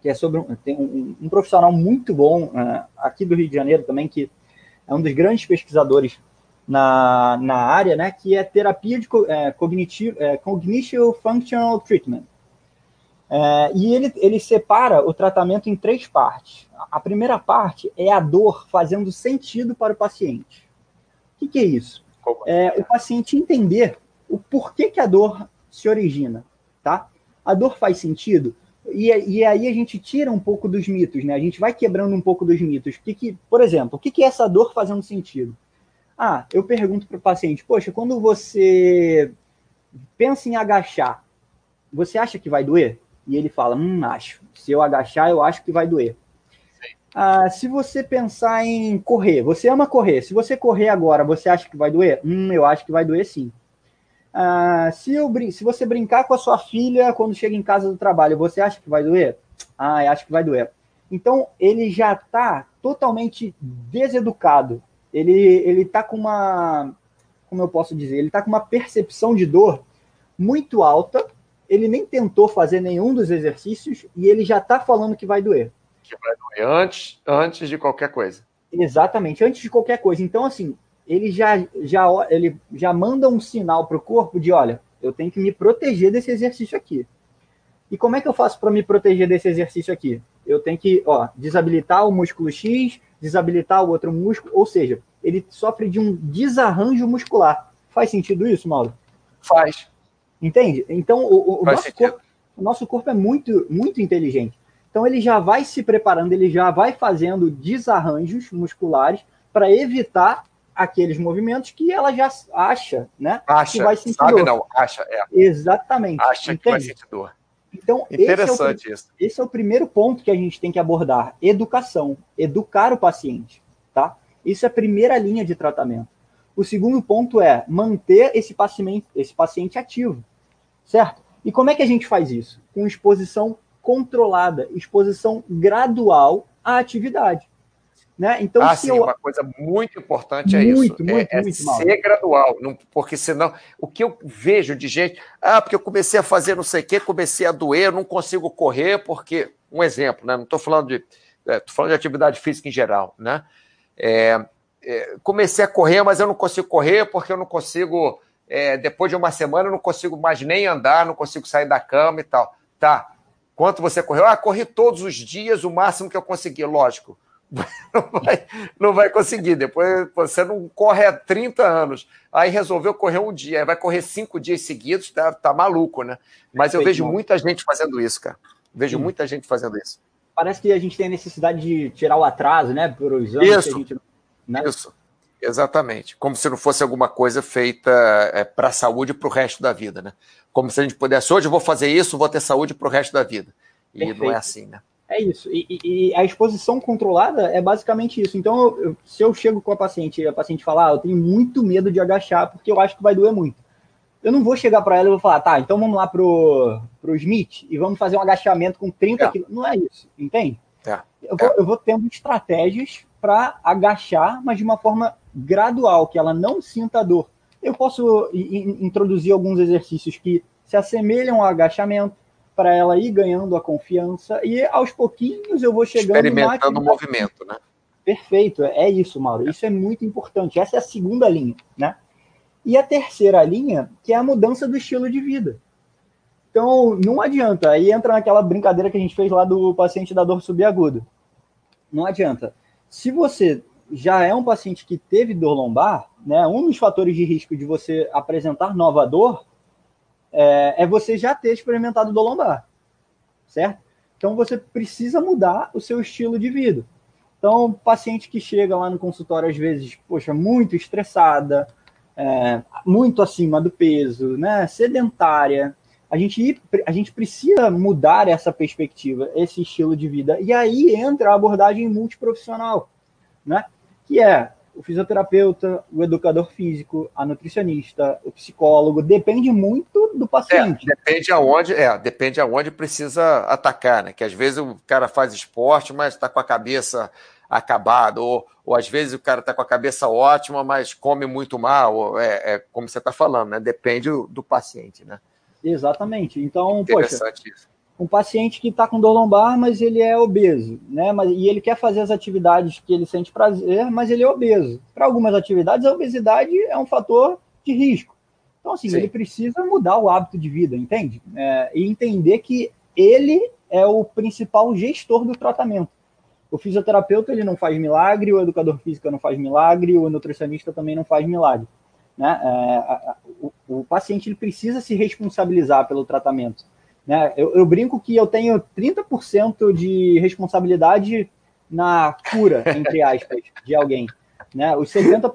que é sobre um, tem um, um profissional muito bom uh, aqui do Rio de Janeiro também, que é um dos grandes pesquisadores na, na área, né, que é terapia de é, cognitivo, é, Cognitive Functional Treatment. É, e ele, ele separa o tratamento em três partes. A primeira parte é a dor fazendo sentido para o paciente. O que, que é isso? É o paciente entender o porquê que a dor se origina, tá? A dor faz sentido? E, e aí a gente tira um pouco dos mitos, né? A gente vai quebrando um pouco dos mitos. Que que, por exemplo, o que, que é essa dor fazendo sentido? Ah, eu pergunto para o paciente, poxa, quando você pensa em agachar, você acha que vai doer? E ele fala, hum, acho. Se eu agachar, eu acho que vai doer. Ah, se você pensar em correr, você ama correr. Se você correr agora, você acha que vai doer? Hum, eu acho que vai doer sim. Ah, se, eu, se você brincar com a sua filha quando chega em casa do trabalho, você acha que vai doer? Ah, eu acho que vai doer. Então, ele já está totalmente deseducado. Ele ele está com uma, como eu posso dizer, ele está com uma percepção de dor muito alta. Ele nem tentou fazer nenhum dos exercícios e ele já está falando que vai doer. Que vai doer antes, antes de qualquer coisa. Exatamente, antes de qualquer coisa. Então, assim, ele já, já, ele já manda um sinal para o corpo de, olha, eu tenho que me proteger desse exercício aqui. E como é que eu faço para me proteger desse exercício aqui? Eu tenho que, ó, desabilitar o músculo X, desabilitar o outro músculo, ou seja, ele sofre de um desarranjo muscular. Faz sentido isso, Mauro? Faz. Entende? Então, o, o, nosso, corpo, o nosso corpo é muito, muito inteligente. Então, ele já vai se preparando, ele já vai fazendo desarranjos musculares para evitar aqueles movimentos que ela já acha, né? Acha, que vai sentir sabe dor. não, acha, é. Exatamente. Acha Entende? que vai sentir dor. Então, Interessante esse é, o, isso. esse é o primeiro ponto que a gente tem que abordar: educação, educar o paciente, tá? Isso é a primeira linha de tratamento. O segundo ponto é manter esse paciente, esse paciente ativo, certo? E como é que a gente faz isso? Com exposição controlada, exposição gradual à atividade. Né? Então, ah, sim, eu... uma coisa muito importante é muito, isso. Muito, é, muito, é ser gradual, não, porque senão o que eu vejo de gente, ah, porque eu comecei a fazer não sei o quê, comecei a doer, eu não consigo correr, porque, um exemplo, né? Não estou falando de. Estou é, falando de atividade física em geral, né? É, é, comecei a correr, mas eu não consigo correr porque eu não consigo, é, depois de uma semana, eu não consigo mais nem andar, não consigo sair da cama e tal. Tá. Quanto você correu? Ah, corri todos os dias, o máximo que eu consegui, lógico. Não vai, não vai conseguir. Depois você não corre há 30 anos. Aí resolveu correr um dia, aí vai correr cinco dias seguidos, tá, tá maluco, né? Mas eu vejo muita gente fazendo isso, cara. Vejo muita gente fazendo isso. Parece que a gente tem a necessidade de tirar o atraso, né? Por os anos isso, que a gente. Né? Isso. Exatamente. Como se não fosse alguma coisa feita é, para a saúde para o resto da vida, né? Como se a gente pudesse, hoje eu vou fazer isso, vou ter saúde para o resto da vida. E Perfeito. não é assim, né? É isso. E, e, a exposição controlada é basicamente isso. Então, eu, se eu chego com a paciente e a paciente falar, ah, eu tenho muito medo de agachar porque eu acho que vai doer muito. Eu não vou chegar para ela e vou falar, tá, então vamos lá pro, pro Smith e vamos fazer um agachamento com 30 é. quilos. Não é isso, entende? É. Eu, vou, é. eu vou tendo estratégias para agachar, mas de uma forma gradual, que ela não sinta dor. Eu posso introduzir alguns exercícios que se assemelham ao agachamento, para ela ir ganhando a confiança e aos pouquinhos eu vou chegando experimentando o movimento, né? Perfeito, é isso, Mauro. Isso é muito importante. Essa é a segunda linha, né? E a terceira linha, que é a mudança do estilo de vida. Então, não adianta. Aí entra naquela brincadeira que a gente fez lá do paciente da dor subaguda. Não adianta. Se você já é um paciente que teve dor lombar, né, um dos fatores de risco de você apresentar nova dor é, é você já ter experimentado dor lombar, certo? Então você precisa mudar o seu estilo de vida. Então, paciente que chega lá no consultório, às vezes, poxa, muito estressada, é, muito acima do peso, né, sedentária, a gente, a gente precisa mudar essa perspectiva, esse estilo de vida. E aí entra a abordagem multiprofissional, né? Que é o fisioterapeuta, o educador físico, a nutricionista, o psicólogo, depende muito do paciente. É, depende aonde, é, depende aonde precisa atacar, né? Que às vezes o cara faz esporte, mas está com a cabeça acabada, ou, ou às vezes o cara está com a cabeça ótima, mas come muito mal, é, é como você está falando, né? Depende do, do, paciente, né? Exatamente. Então, Interessante poxa, isso um paciente que está com dor lombar, mas ele é obeso, né? Mas, e ele quer fazer as atividades que ele sente prazer, mas ele é obeso. Para algumas atividades, a obesidade é um fator de risco. Então, assim, Sim. ele precisa mudar o hábito de vida, entende? É, e entender que ele é o principal gestor do tratamento. O fisioterapeuta ele não faz milagre, o educador físico não faz milagre, o nutricionista também não faz milagre. Né? É, a, a, o, o paciente ele precisa se responsabilizar pelo tratamento. Né? Eu, eu brinco que eu tenho 30% de responsabilidade na cura, entre aspas, de alguém. Né? Os 70%.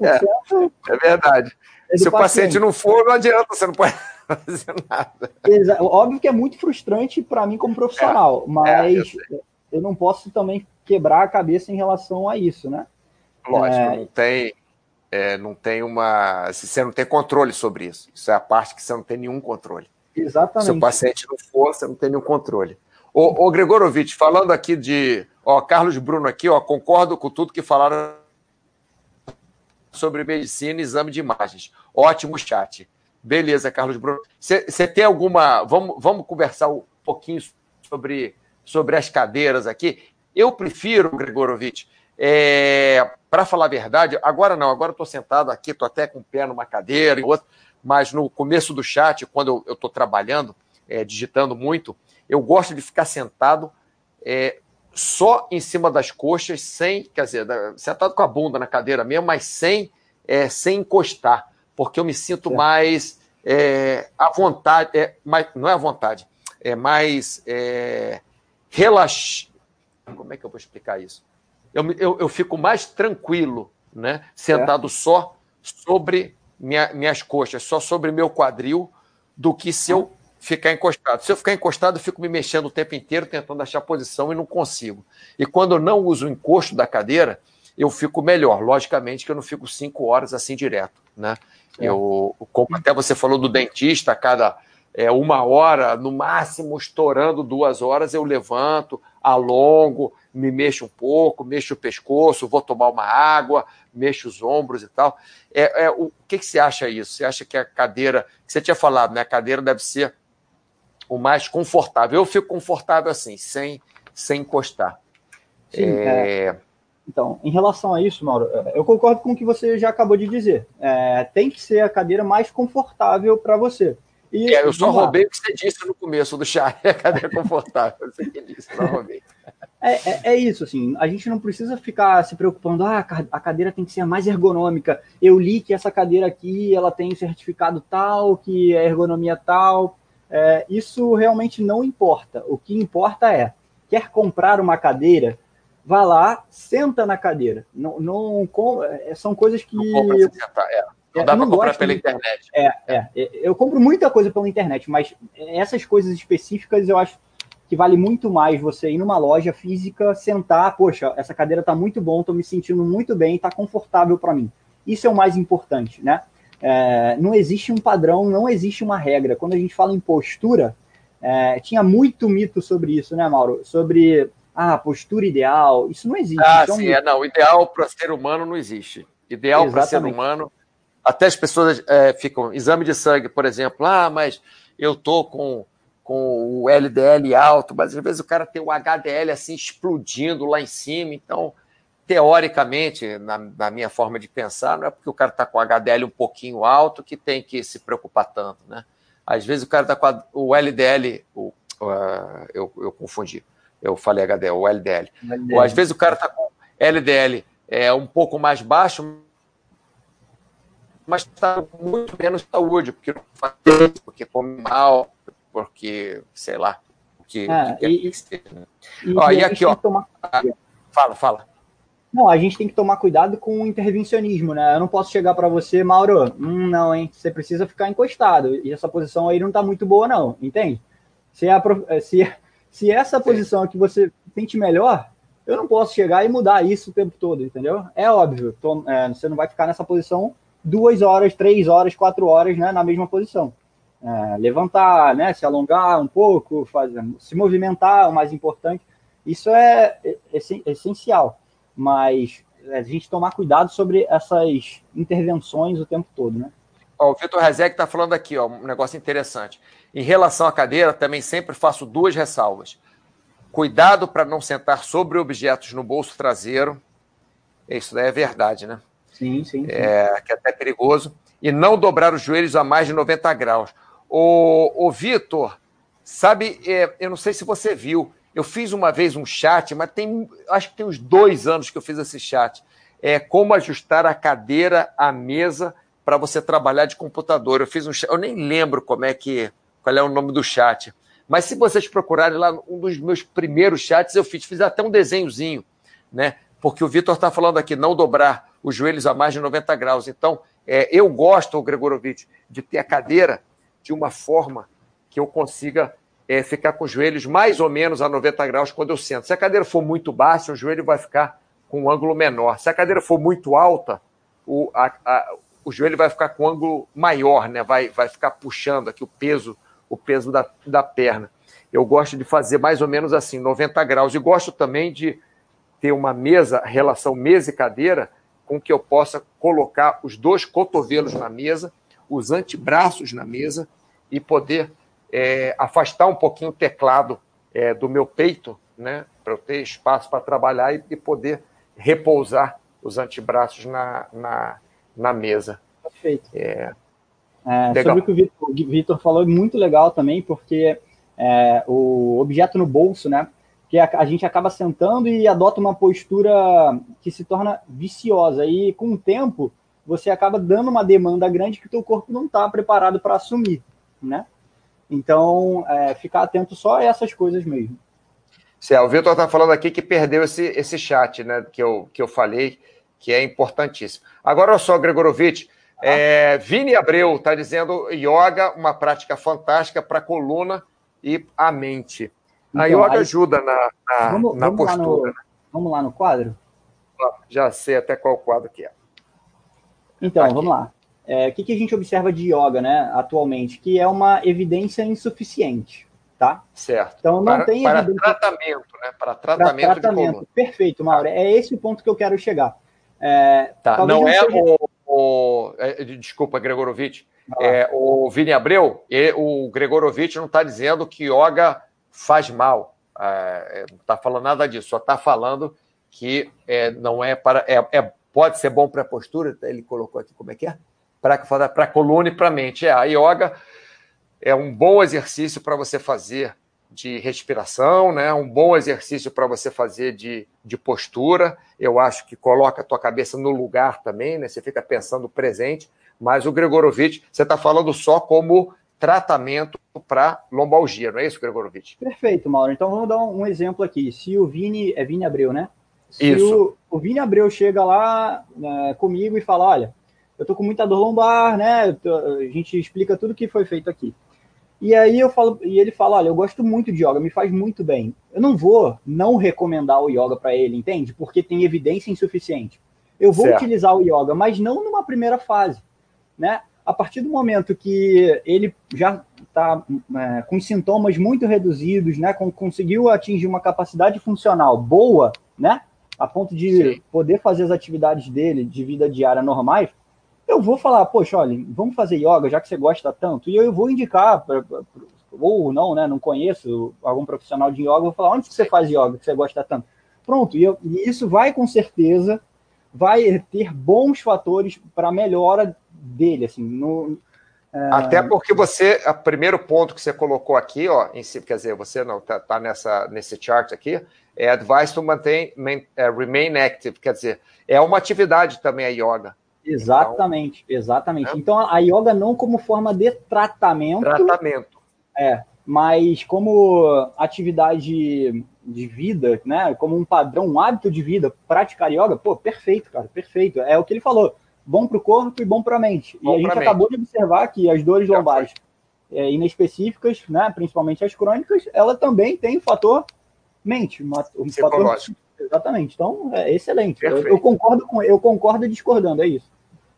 É, é verdade. É Se o paciente. não for, não adianta, você não pode fazer nada. Óbvio que é muito frustrante para mim como profissional, é, mas é, eu, eu, não posso também quebrar a cabeça em relação a isso, né? Lógico, é. não tem. É, não tem uma. Você não tem controle sobre isso. Isso é a parte que você não tem nenhum controle. Exatamente. Se o paciente não for, você não tem nenhum controle. Ô, ô Gregorovitch, falando aqui de. Ó, Carlos Bruno aqui, ó, concordo com tudo que falaram sobre medicina e exame de imagens. Ótimo chat. Beleza, Carlos Bruno. Você tem alguma. Vamos, vamos conversar um pouquinho sobre, sobre as cadeiras aqui. Eu prefiro, Gregorovitch, é, para falar a verdade, agora não, agora estou sentado aqui, estou até com o pé numa cadeira e outro mas no começo do chat, quando eu estou trabalhando, é, digitando muito, eu gosto de ficar sentado é, só em cima das coxas, sem, quer dizer, sentado com a bunda na cadeira mesmo, mas sem, é, sem encostar, porque eu me sinto mais é, à vontade, é, mais, não é à vontade, é mais é, relax... Como é que eu vou explicar isso? Eu, eu, eu fico mais tranquilo, né, sentado só sobre minha, minhas coxas só sobre meu quadril do que se eu ficar encostado. Se eu ficar encostado, eu fico me mexendo o tempo inteiro tentando achar posição e não consigo. E quando eu não uso o encosto da cadeira, eu fico melhor. Logicamente que eu não fico cinco horas assim direto, né? É. Eu, como até você falou do dentista, a cada é, uma hora, no máximo estourando duas horas, eu levanto, alongo, me mexo um pouco, mexo o pescoço, vou tomar uma água, mexo os ombros e tal. É, é o que, que você acha isso? Você acha que a cadeira, que você tinha falado, né? A cadeira deve ser o mais confortável. Eu fico confortável assim, sem, sem encostar. Sim, é... é. Então, em relação a isso, Mauro, é, eu concordo com o que você já acabou de dizer. É, tem que ser a cadeira mais confortável para você. E, é, eu só roubei o que você disse no começo do chá, a cadeira confortável. Você que disse, não roubei. É, é, é, isso, assim, a gente não precisa ficar se preocupando, ah, a cadeira tem que ser a mais ergonômica. Eu li que essa cadeira aqui, ela tem certificado tal, que é ergonomia tal. É, isso realmente não importa. O que importa é, quer comprar uma cadeira, vá lá, senta na cadeira. Não, não é, são coisas que. Não, sentar, é. Não dá para comprar pela internet. É, é, é, Eu compro muita coisa pela internet, mas essas coisas específicas eu acho que vale muito mais você ir numa loja física, sentar, poxa, essa cadeira está muito bom, estou me sentindo muito bem, está confortável para mim. Isso é o mais importante, né? É, não existe um padrão, não existe uma regra. Quando a gente fala em postura, é, tinha muito mito sobre isso, né, Mauro? Sobre ah, postura ideal. Isso não existe. Ah, então, sim, é, não. Ideal para ser humano não existe. Ideal para ser humano. Até as pessoas é, ficam. Exame de sangue, por exemplo. Ah, mas eu tô com com o LDL alto, mas às vezes o cara tem o HDL assim explodindo lá em cima, então teoricamente, na, na minha forma de pensar, não é porque o cara está com o HDL um pouquinho alto que tem que se preocupar tanto, né? Às vezes o cara está com a, o LDL, o, uh, eu, eu confundi, eu falei HDL, o LDL. LDL. Ou às vezes o cara está com LDL é, um pouco mais baixo, mas está muito menos saúde, porque, porque come mal, porque, sei lá, o que, que, e, que né? e, ó, e aqui, ó. Tomar... Fala, fala. Não, a gente tem que tomar cuidado com o intervencionismo, né? Eu não posso chegar para você, Mauro, hum, não, hein? Você precisa ficar encostado. E essa posição aí não tá muito boa, não, entende? Se, a, se, se essa posição que você sente melhor, eu não posso chegar e mudar isso o tempo todo, entendeu? É óbvio, tô, é, você não vai ficar nessa posição duas horas, três horas, quatro horas, né, na mesma posição é, levantar, né, se alongar um pouco, fazer, se movimentar, o mais importante. Isso é, é, é essencial, mas a gente tomar cuidado sobre essas intervenções o tempo todo, né? Ó, o Vitor Rezec está falando aqui, ó, um negócio interessante. Em relação à cadeira, também sempre faço duas ressalvas. Cuidado para não sentar sobre objetos no bolso traseiro. Isso daí é verdade, né? Sim, sim. É, que é até perigoso. E não dobrar os joelhos a mais de 90 graus. O, o Vitor, sabe, é, eu não sei se você viu, eu fiz uma vez um chat, mas tem, acho que tem uns dois anos que eu fiz esse chat. É como ajustar a cadeira à mesa para você trabalhar de computador. Eu fiz um chat, eu nem lembro como é que, qual é o nome do chat. Mas se vocês procurarem lá, um dos meus primeiros chats eu fiz, fiz até um desenhozinho, né? Porque o Vitor está falando aqui, não dobrar os joelhos a mais de 90 graus. Então, é, eu gosto, Gregorovitch, de ter a cadeira de uma forma que eu consiga é, ficar com os joelhos mais ou menos a 90 graus quando eu sento. Se a cadeira for muito baixa, o joelho vai ficar com um ângulo menor. Se a cadeira for muito alta, o, a, a, o joelho vai ficar com um ângulo maior, né? vai, vai ficar puxando aqui o peso, o peso da, da perna. Eu gosto de fazer mais ou menos assim, 90 graus. E gosto também de ter uma mesa, relação mesa e cadeira, com que eu possa colocar os dois cotovelos na mesa os antebraços na mesa e poder é, afastar um pouquinho o teclado é, do meu peito, né, para eu ter espaço para trabalhar e, e, poder repousar os antebraços na, na, na mesa. Perfeito. É, é sobre o que o Vitor falou, é muito legal também, porque é, o objeto no bolso, né? Que a, a, gente acaba sentando e adota uma postura que se torna viciosa. E com o tempo, você acaba dando uma demanda grande que o teu corpo não está preparado para assumir, né? Então, é, ficar atento só a essas coisas mesmo. Céu, o Vitor está falando aqui que perdeu esse, esse chat, né, que eu, que eu falei, que é importantíssimo. Agora, olha só, Gregorovitch, ah. é, Vini Abreu está dizendo yoga, uma prática fantástica para a coluna e a mente. A então, yoga aí, ajuda na, na, vamos, na vamos postura. Lá no, vamos lá no quadro? Já sei até qual quadro que é. Então, Aqui. vamos lá. É, o que, que a gente observa de yoga, né, atualmente? Que é uma evidência insuficiente, tá? Certo. Então, não para, tem para evidência... tratamento, né? Para tratamento, para tratamento. Perfeito, Mauro. É esse o ponto que eu quero chegar. É, tá. Não, não é seja... o, o... É, desculpa, Gregorovitch. Ah. É, o Vini Abreu, e, o Gregorovitch não está dizendo que yoga faz mal. É, não está falando nada disso, só está falando que é, não é para. É, é pode ser bom para a postura, ele colocou aqui como é que é? Para a coluna e para a mente. É, a yoga é um bom exercício para você fazer de respiração, né? um bom exercício para você fazer de, de postura. Eu acho que coloca a tua cabeça no lugar também, né? você fica pensando presente. Mas o Gregorovitch, você está falando só como tratamento para lombalgia, não é isso, Gregorovitch? Perfeito, Mauro. Então vamos dar um exemplo aqui. Se o Vini, é Vini Abreu, né? Se isso. O, o Vini Abreu chega lá né, comigo e fala, olha, eu tô com muita dor lombar, né? A gente explica tudo que foi feito aqui. E aí eu falo, e ele fala, olha, eu gosto muito de yoga, me faz muito bem. Eu não vou não recomendar o yoga para ele, entende? Porque tem evidência insuficiente. Eu vou certo. utilizar o yoga, mas não numa primeira fase, né? A partir do momento que ele já está é, com sintomas muito reduzidos, né? Conseguiu atingir uma capacidade funcional boa, né? A ponto de Sim. poder fazer as atividades dele de vida diária normais, eu vou falar, poxa, olha, vamos fazer yoga, já que você gosta tanto, e eu vou indicar, pra, pra, ou não, né, não conheço algum profissional de yoga, vou falar, onde que você faz yoga, que você gosta tanto? Pronto, e, eu, e isso vai com certeza, vai ter bons fatores para melhora dele, assim, no, é... Até porque você, o primeiro ponto que você colocou aqui, ó, em si, quer dizer, você não está tá nessa nesse chart aqui, é advice to maintain, main, uh, remain active, quer dizer, é uma atividade também a yoga. Exatamente, então, exatamente. Né? Então a yoga não como forma de tratamento. Tratamento. É, mas como atividade de vida, né? Como um padrão, um hábito de vida, praticar yoga, pô, perfeito, cara, perfeito. É o que ele falou. Bom para o corpo e bom para a mente. Bom e a gente acabou de observar que as dores Já lombares é, inespecíficas, né, principalmente as crônicas, ela também tem o fator mente, um fator Exatamente. Então, é excelente. Eu, eu, concordo com eu concordo discordando, é isso.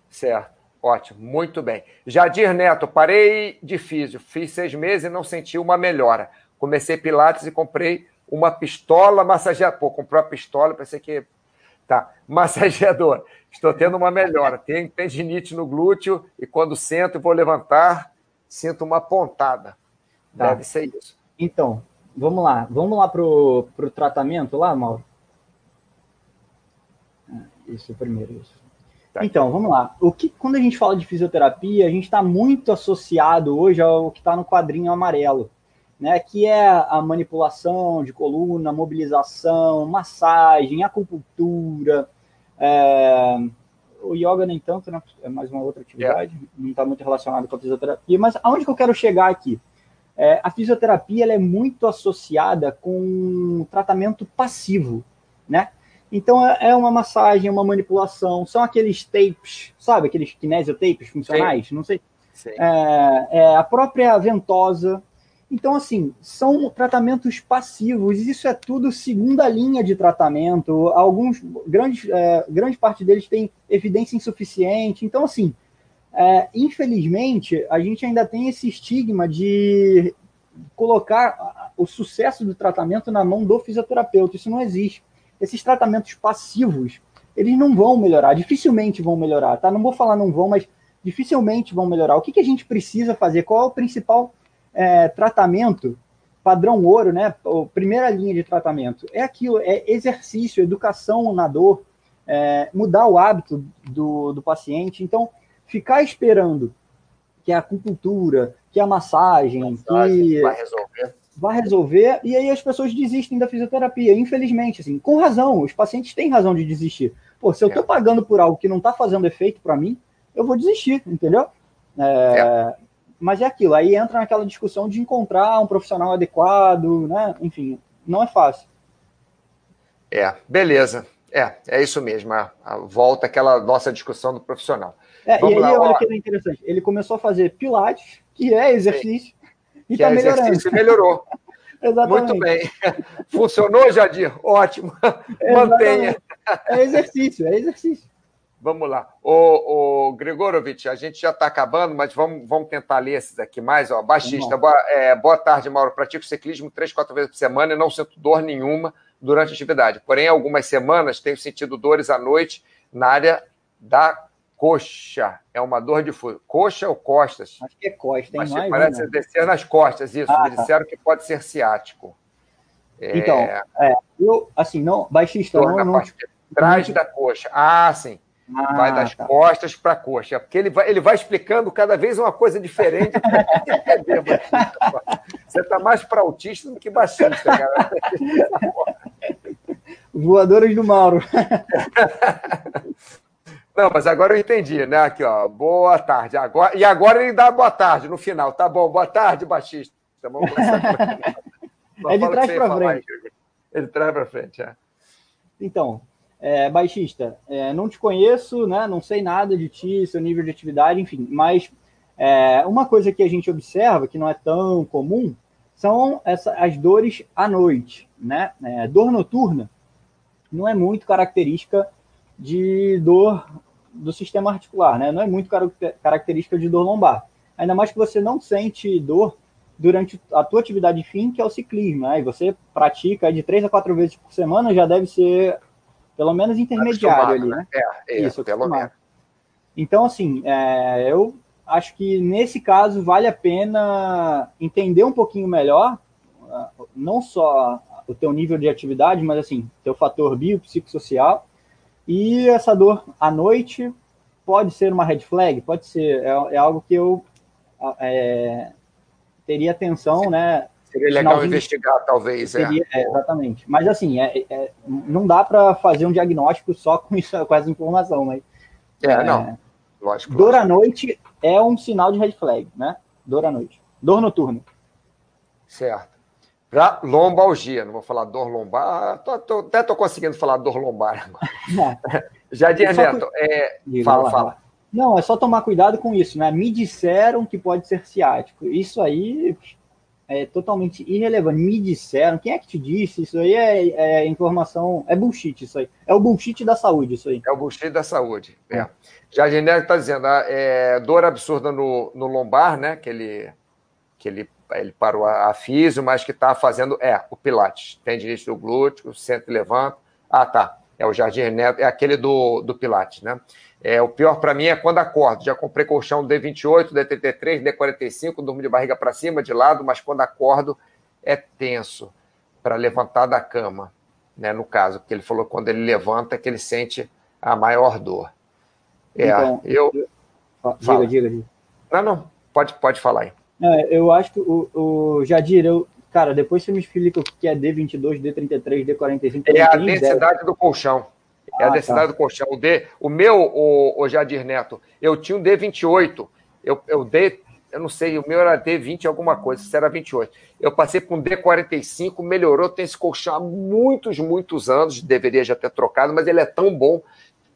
Certo. Ótimo, muito bem. Jadir Neto, parei de físio, fiz seis meses e não senti uma melhora. Comecei Pilates e comprei uma pistola massageadora. Pô, comprou a pistola, pensei que. Tá, massageador. Estou tendo uma melhora. Tenho tendinite no glúteo e quando sento e vou levantar, sinto uma pontada. Tá. Deve ser isso. Então, vamos lá. Vamos lá para o tratamento lá, Mauro? Isso primeiro, isso. Tá. Então, vamos lá. O que, quando a gente fala de fisioterapia, a gente está muito associado hoje ao que está no quadrinho amarelo, né? Que é a manipulação de coluna, mobilização, massagem, acupuntura. É... O yoga nem tanto, né? É mais uma outra atividade, é. não está muito relacionado com a fisioterapia. Mas aonde que eu quero chegar aqui? É, a fisioterapia ela é muito associada com tratamento passivo, né? Então é, é uma massagem, é uma manipulação, são aqueles tapes, sabe? Aqueles kinesiotapes funcionais, Sim. não sei. É, é, a própria ventosa. Então, assim, são tratamentos passivos, isso é tudo segunda linha de tratamento. Alguns, grandes, é, grande parte deles tem evidência insuficiente. Então, assim, é, infelizmente, a gente ainda tem esse estigma de colocar o sucesso do tratamento na mão do fisioterapeuta. Isso não existe esses tratamentos passivos, eles não vão melhorar, dificilmente vão melhorar, tá? Não vou falar não vão, mas dificilmente vão melhorar. O que, que a gente precisa fazer? Qual é o principal é, tratamento padrão ouro, né? Primeira linha de tratamento é aquilo, é exercício, educação na dor, é, mudar o hábito do, do paciente. Então, ficar esperando que a acupuntura, que a massagem, massagem que vai resolver vai resolver, e aí as pessoas desistem da fisioterapia, infelizmente, assim, com razão, os pacientes têm razão de desistir. Pô, se eu estou é. pagando por algo que não está fazendo efeito para mim, eu vou desistir, entendeu? É, é. Mas é aquilo, aí entra naquela discussão de encontrar um profissional adequado, né? Enfim, não é fácil. É, beleza. É, é isso mesmo. A, a volta aquela nossa discussão do profissional. É, e aí, lá, olha que é interessante. Ele começou a fazer pilates, que é exercício, Sim. E que tá exercício melhorou. Exatamente. Muito bem. Funcionou, Jadir? Ótimo. Mantenha. É exercício, é exercício. Vamos lá. O, o Gregorovitch, a gente já está acabando, mas vamos, vamos tentar ler esses aqui mais. Ó. Baixista, boa, é, boa tarde, Mauro. Pratico ciclismo três, quatro vezes por semana e não sinto dor nenhuma durante a atividade. Porém, algumas semanas tenho sentido dores à noite na área da coxa. É uma dor de fuso. Coxa ou costas? Acho que é costa, Mas mais, parece né? descer nas costas, isso. Ah, Me tá. disseram que pode ser ciático. É... Então, é, eu, assim, não, baixista, não, não, Trás da coxa. Ah, sim. Ah, vai das tá. costas para a coxa. Porque ele vai, ele vai explicando cada vez uma coisa diferente. Você está mais para autista do que baixista, cara. Voadores do Mauro. Não, mas agora eu entendi, né? Aqui, ó. Boa tarde. Agora, e agora ele dá boa tarde no final. Tá bom, boa tarde, baixista. Vamos começar. é de trás para frente. De trás para frente, é. Então, é, baixista, é, não te conheço, né? Não sei nada de ti, seu nível de atividade, enfim. Mas é, uma coisa que a gente observa que não é tão comum são essa, as dores à noite, né? É, dor noturna não é muito característica de dor do sistema articular, né? Não é muito característica de dor lombar. Ainda mais que você não sente dor durante a tua atividade fim, que é o ciclismo, né? E você pratica de três a quatro vezes por semana, já deve ser pelo menos intermediário ali, né? É, é Isso, pelo menos. Então, assim, é, eu acho que nesse caso vale a pena entender um pouquinho melhor, não só o teu nível de atividade, mas assim, teu fator biopsicossocial, e essa dor à noite pode ser uma red flag, pode ser, é, é algo que eu é, teria atenção, né? Seria legal investigar, talvez. É. Seria, é. exatamente. Mas assim, é, é não dá para fazer um diagnóstico só com, isso, com essa informação, mas. É, não. Lógico. Dor à noite é um sinal de red flag, né? Dor à noite. Dor noturna. Certo para lombalgia. Não vou falar dor lombar, tô, tô, até estou conseguindo falar dor lombar agora. Jardim Neto, é, fala, fala. Não, é só tomar cuidado com isso, né? Me disseram que pode ser ciático. Isso aí é totalmente irrelevante. Me disseram, quem é que te disse? Isso aí é, é informação, é bullshit isso aí. É o bullshit da saúde isso aí. É o bullshit da saúde, é. Neto está dizendo, ah, é, dor absurda no, no lombar, né? Que ele, que ele ele parou a, a físio, mas que está fazendo, é, o Pilates. Tendinite do glúteo, senta e levanta. Ah, tá. É o Jardim Neto, é aquele do, do Pilates, né? É, o pior para mim é quando acordo. Já comprei colchão D28, D33, D45, durmo de barriga para cima, de lado, mas quando acordo é tenso para levantar da cama, né? No caso, porque ele falou que quando ele levanta que ele sente a maior dor. É, então, eu. Diga, diga, diga. Não, não, pode, pode falar aí. É, eu acho que o, o Jadir, eu, cara, depois você me explica o que é D22, D33, D45. É a densidade do colchão. É ah, a densidade tá. do colchão. O, D, o meu, o, o Jadir Neto, eu tinha um D28. Eu, eu D, eu não sei, o meu era D20 alguma coisa, se era 28. Eu passei para um D45, melhorou, tem esse colchão há muitos, muitos anos, deveria já ter trocado, mas ele é tão bom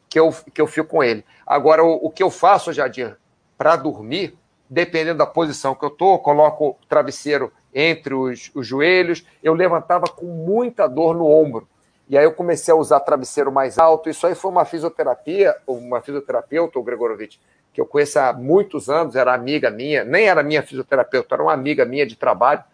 que eu, que eu fico com ele. Agora, o, o que eu faço, Jadir, para dormir, dependendo da posição que eu estou, coloco o travesseiro entre os, os, joelhos, eu levantava com muita dor no ombro. E aí eu comecei a usar travesseiro mais alto. Isso aí foi uma fisioterapia, uma fisioterapeuta, o Gregorovitch, que eu conheço há muitos anos, era amiga minha, nem era minha fisioterapeuta, era uma amiga minha de trabalho,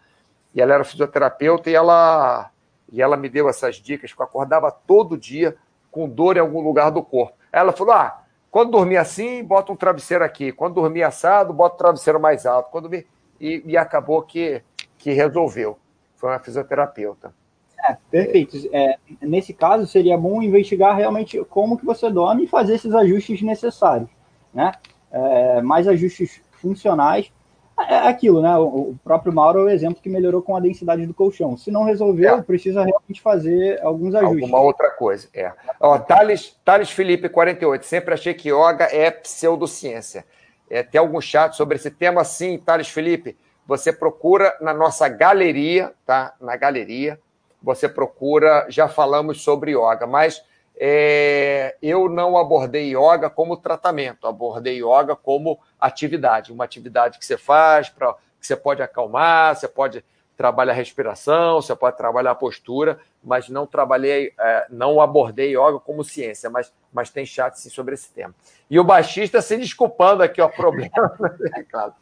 e ela era fisioterapeuta e ela, e ela me deu essas dicas, que eu acordava todo dia com dor em algum lugar do corpo. Ela falou: ah, quando dormir assim, bota um travesseiro aqui. Quando dormir assado, bota um travesseiro mais alto. Quando dormir... e, e acabou que, que resolveu. Foi uma fisioterapeuta. É, perfeito. É, nesse caso, seria bom investigar realmente como que você dorme e fazer esses ajustes necessários. Né? É, mais ajustes funcionais é, é aquilo, né? O próprio Mauro é o exemplo que melhorou com a densidade do colchão. Se não resolveu, é. precisa realmente fazer alguns ajustes. Alguma outra coisa, é. Ó, Thales, Thales Felipe, 48. Sempre achei que yoga é pseudociência. É, tem algum chat sobre esse tema? Sim, Thales Felipe. Você procura na nossa galeria, tá? Na galeria, você procura, já falamos sobre yoga, mas é, eu não abordei yoga como tratamento, abordei yoga como atividade, uma atividade que você faz, pra, que você pode acalmar, você pode trabalhar a respiração, você pode trabalhar a postura, mas não trabalhei, é, não abordei yoga como ciência, mas, mas tem chat sim sobre esse tema. E o baixista se desculpando aqui, ó, problema. claro.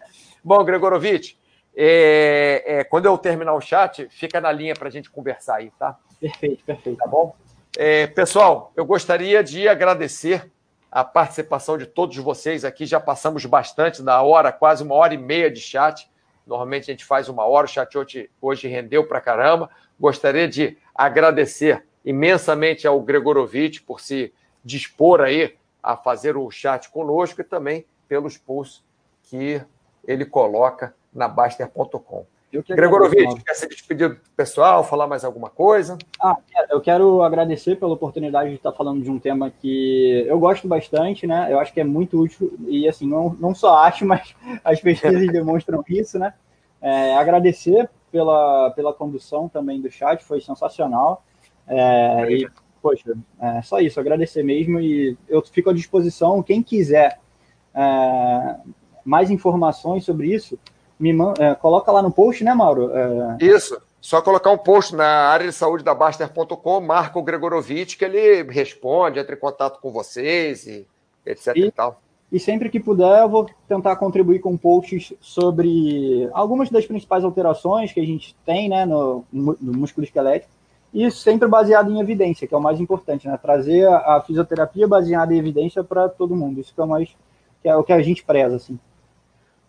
Bom, Gregorovitch, é, é, quando eu terminar o chat, fica na linha para a gente conversar aí, tá? Perfeito, perfeito. Tá bom? É, pessoal, eu gostaria de agradecer a participação de todos vocês aqui. Já passamos bastante da hora, quase uma hora e meia de chat. Normalmente a gente faz uma hora, o chat hoje, hoje rendeu para caramba. Gostaria de agradecer imensamente ao Gregorovic por se dispor aí a fazer o chat conosco e também pelos posts que ele coloca na Baster.com. Gregorovic, quer se despedir do pessoal, falar mais alguma coisa? Ah, eu quero agradecer pela oportunidade de estar falando de um tema que eu gosto bastante, né? Eu acho que é muito útil e, assim, não, não só acho, mas as pesquisas demonstram isso, né? É, agradecer pela, pela condução também do chat, foi sensacional. É, e, poxa, é só isso, agradecer mesmo e eu fico à disposição, quem quiser é, mais informações sobre isso, me é, coloca lá no post, né, Mauro? É... Isso. Só colocar um post na área de saúde da Baster.com, marca o Gregorovic, que ele responde, entra em contato com vocês e etc e, e tal. E sempre que puder, eu vou tentar contribuir com posts sobre algumas das principais alterações que a gente tem né, no, no músculo esquelético, e sempre baseado em evidência, que é o mais importante, né? Trazer a, fisioterapia baseada em evidência para todo mundo. Isso que é, mais, que é o que a gente preza, assim.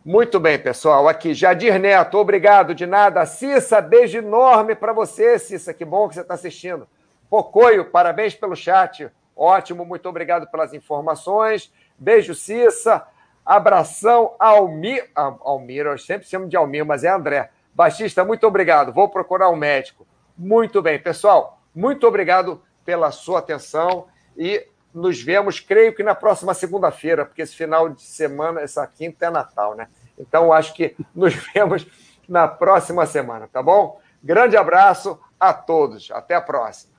Muito bem, pessoal. Aqui, Jadir Neto, obrigado de nada. Cissa, beijo enorme para você, Cissa. Que bom que você está assistindo. Pocoio, parabéns pelo chat. Ótimo, muito obrigado pelas informações. Beijo, Cissa. Abração, Almir. Almir, eu sempre chamo de Almir, mas é André. Baixista, muito obrigado. Vou procurar um médico. Muito bem, pessoal. Muito obrigado pela sua atenção e nos vemos, creio que na próxima segunda-feira, porque esse final de semana, essa quinta é Natal, né? Então, acho que nos vemos na próxima semana, tá bom? Grande abraço a todos. Até a próxima.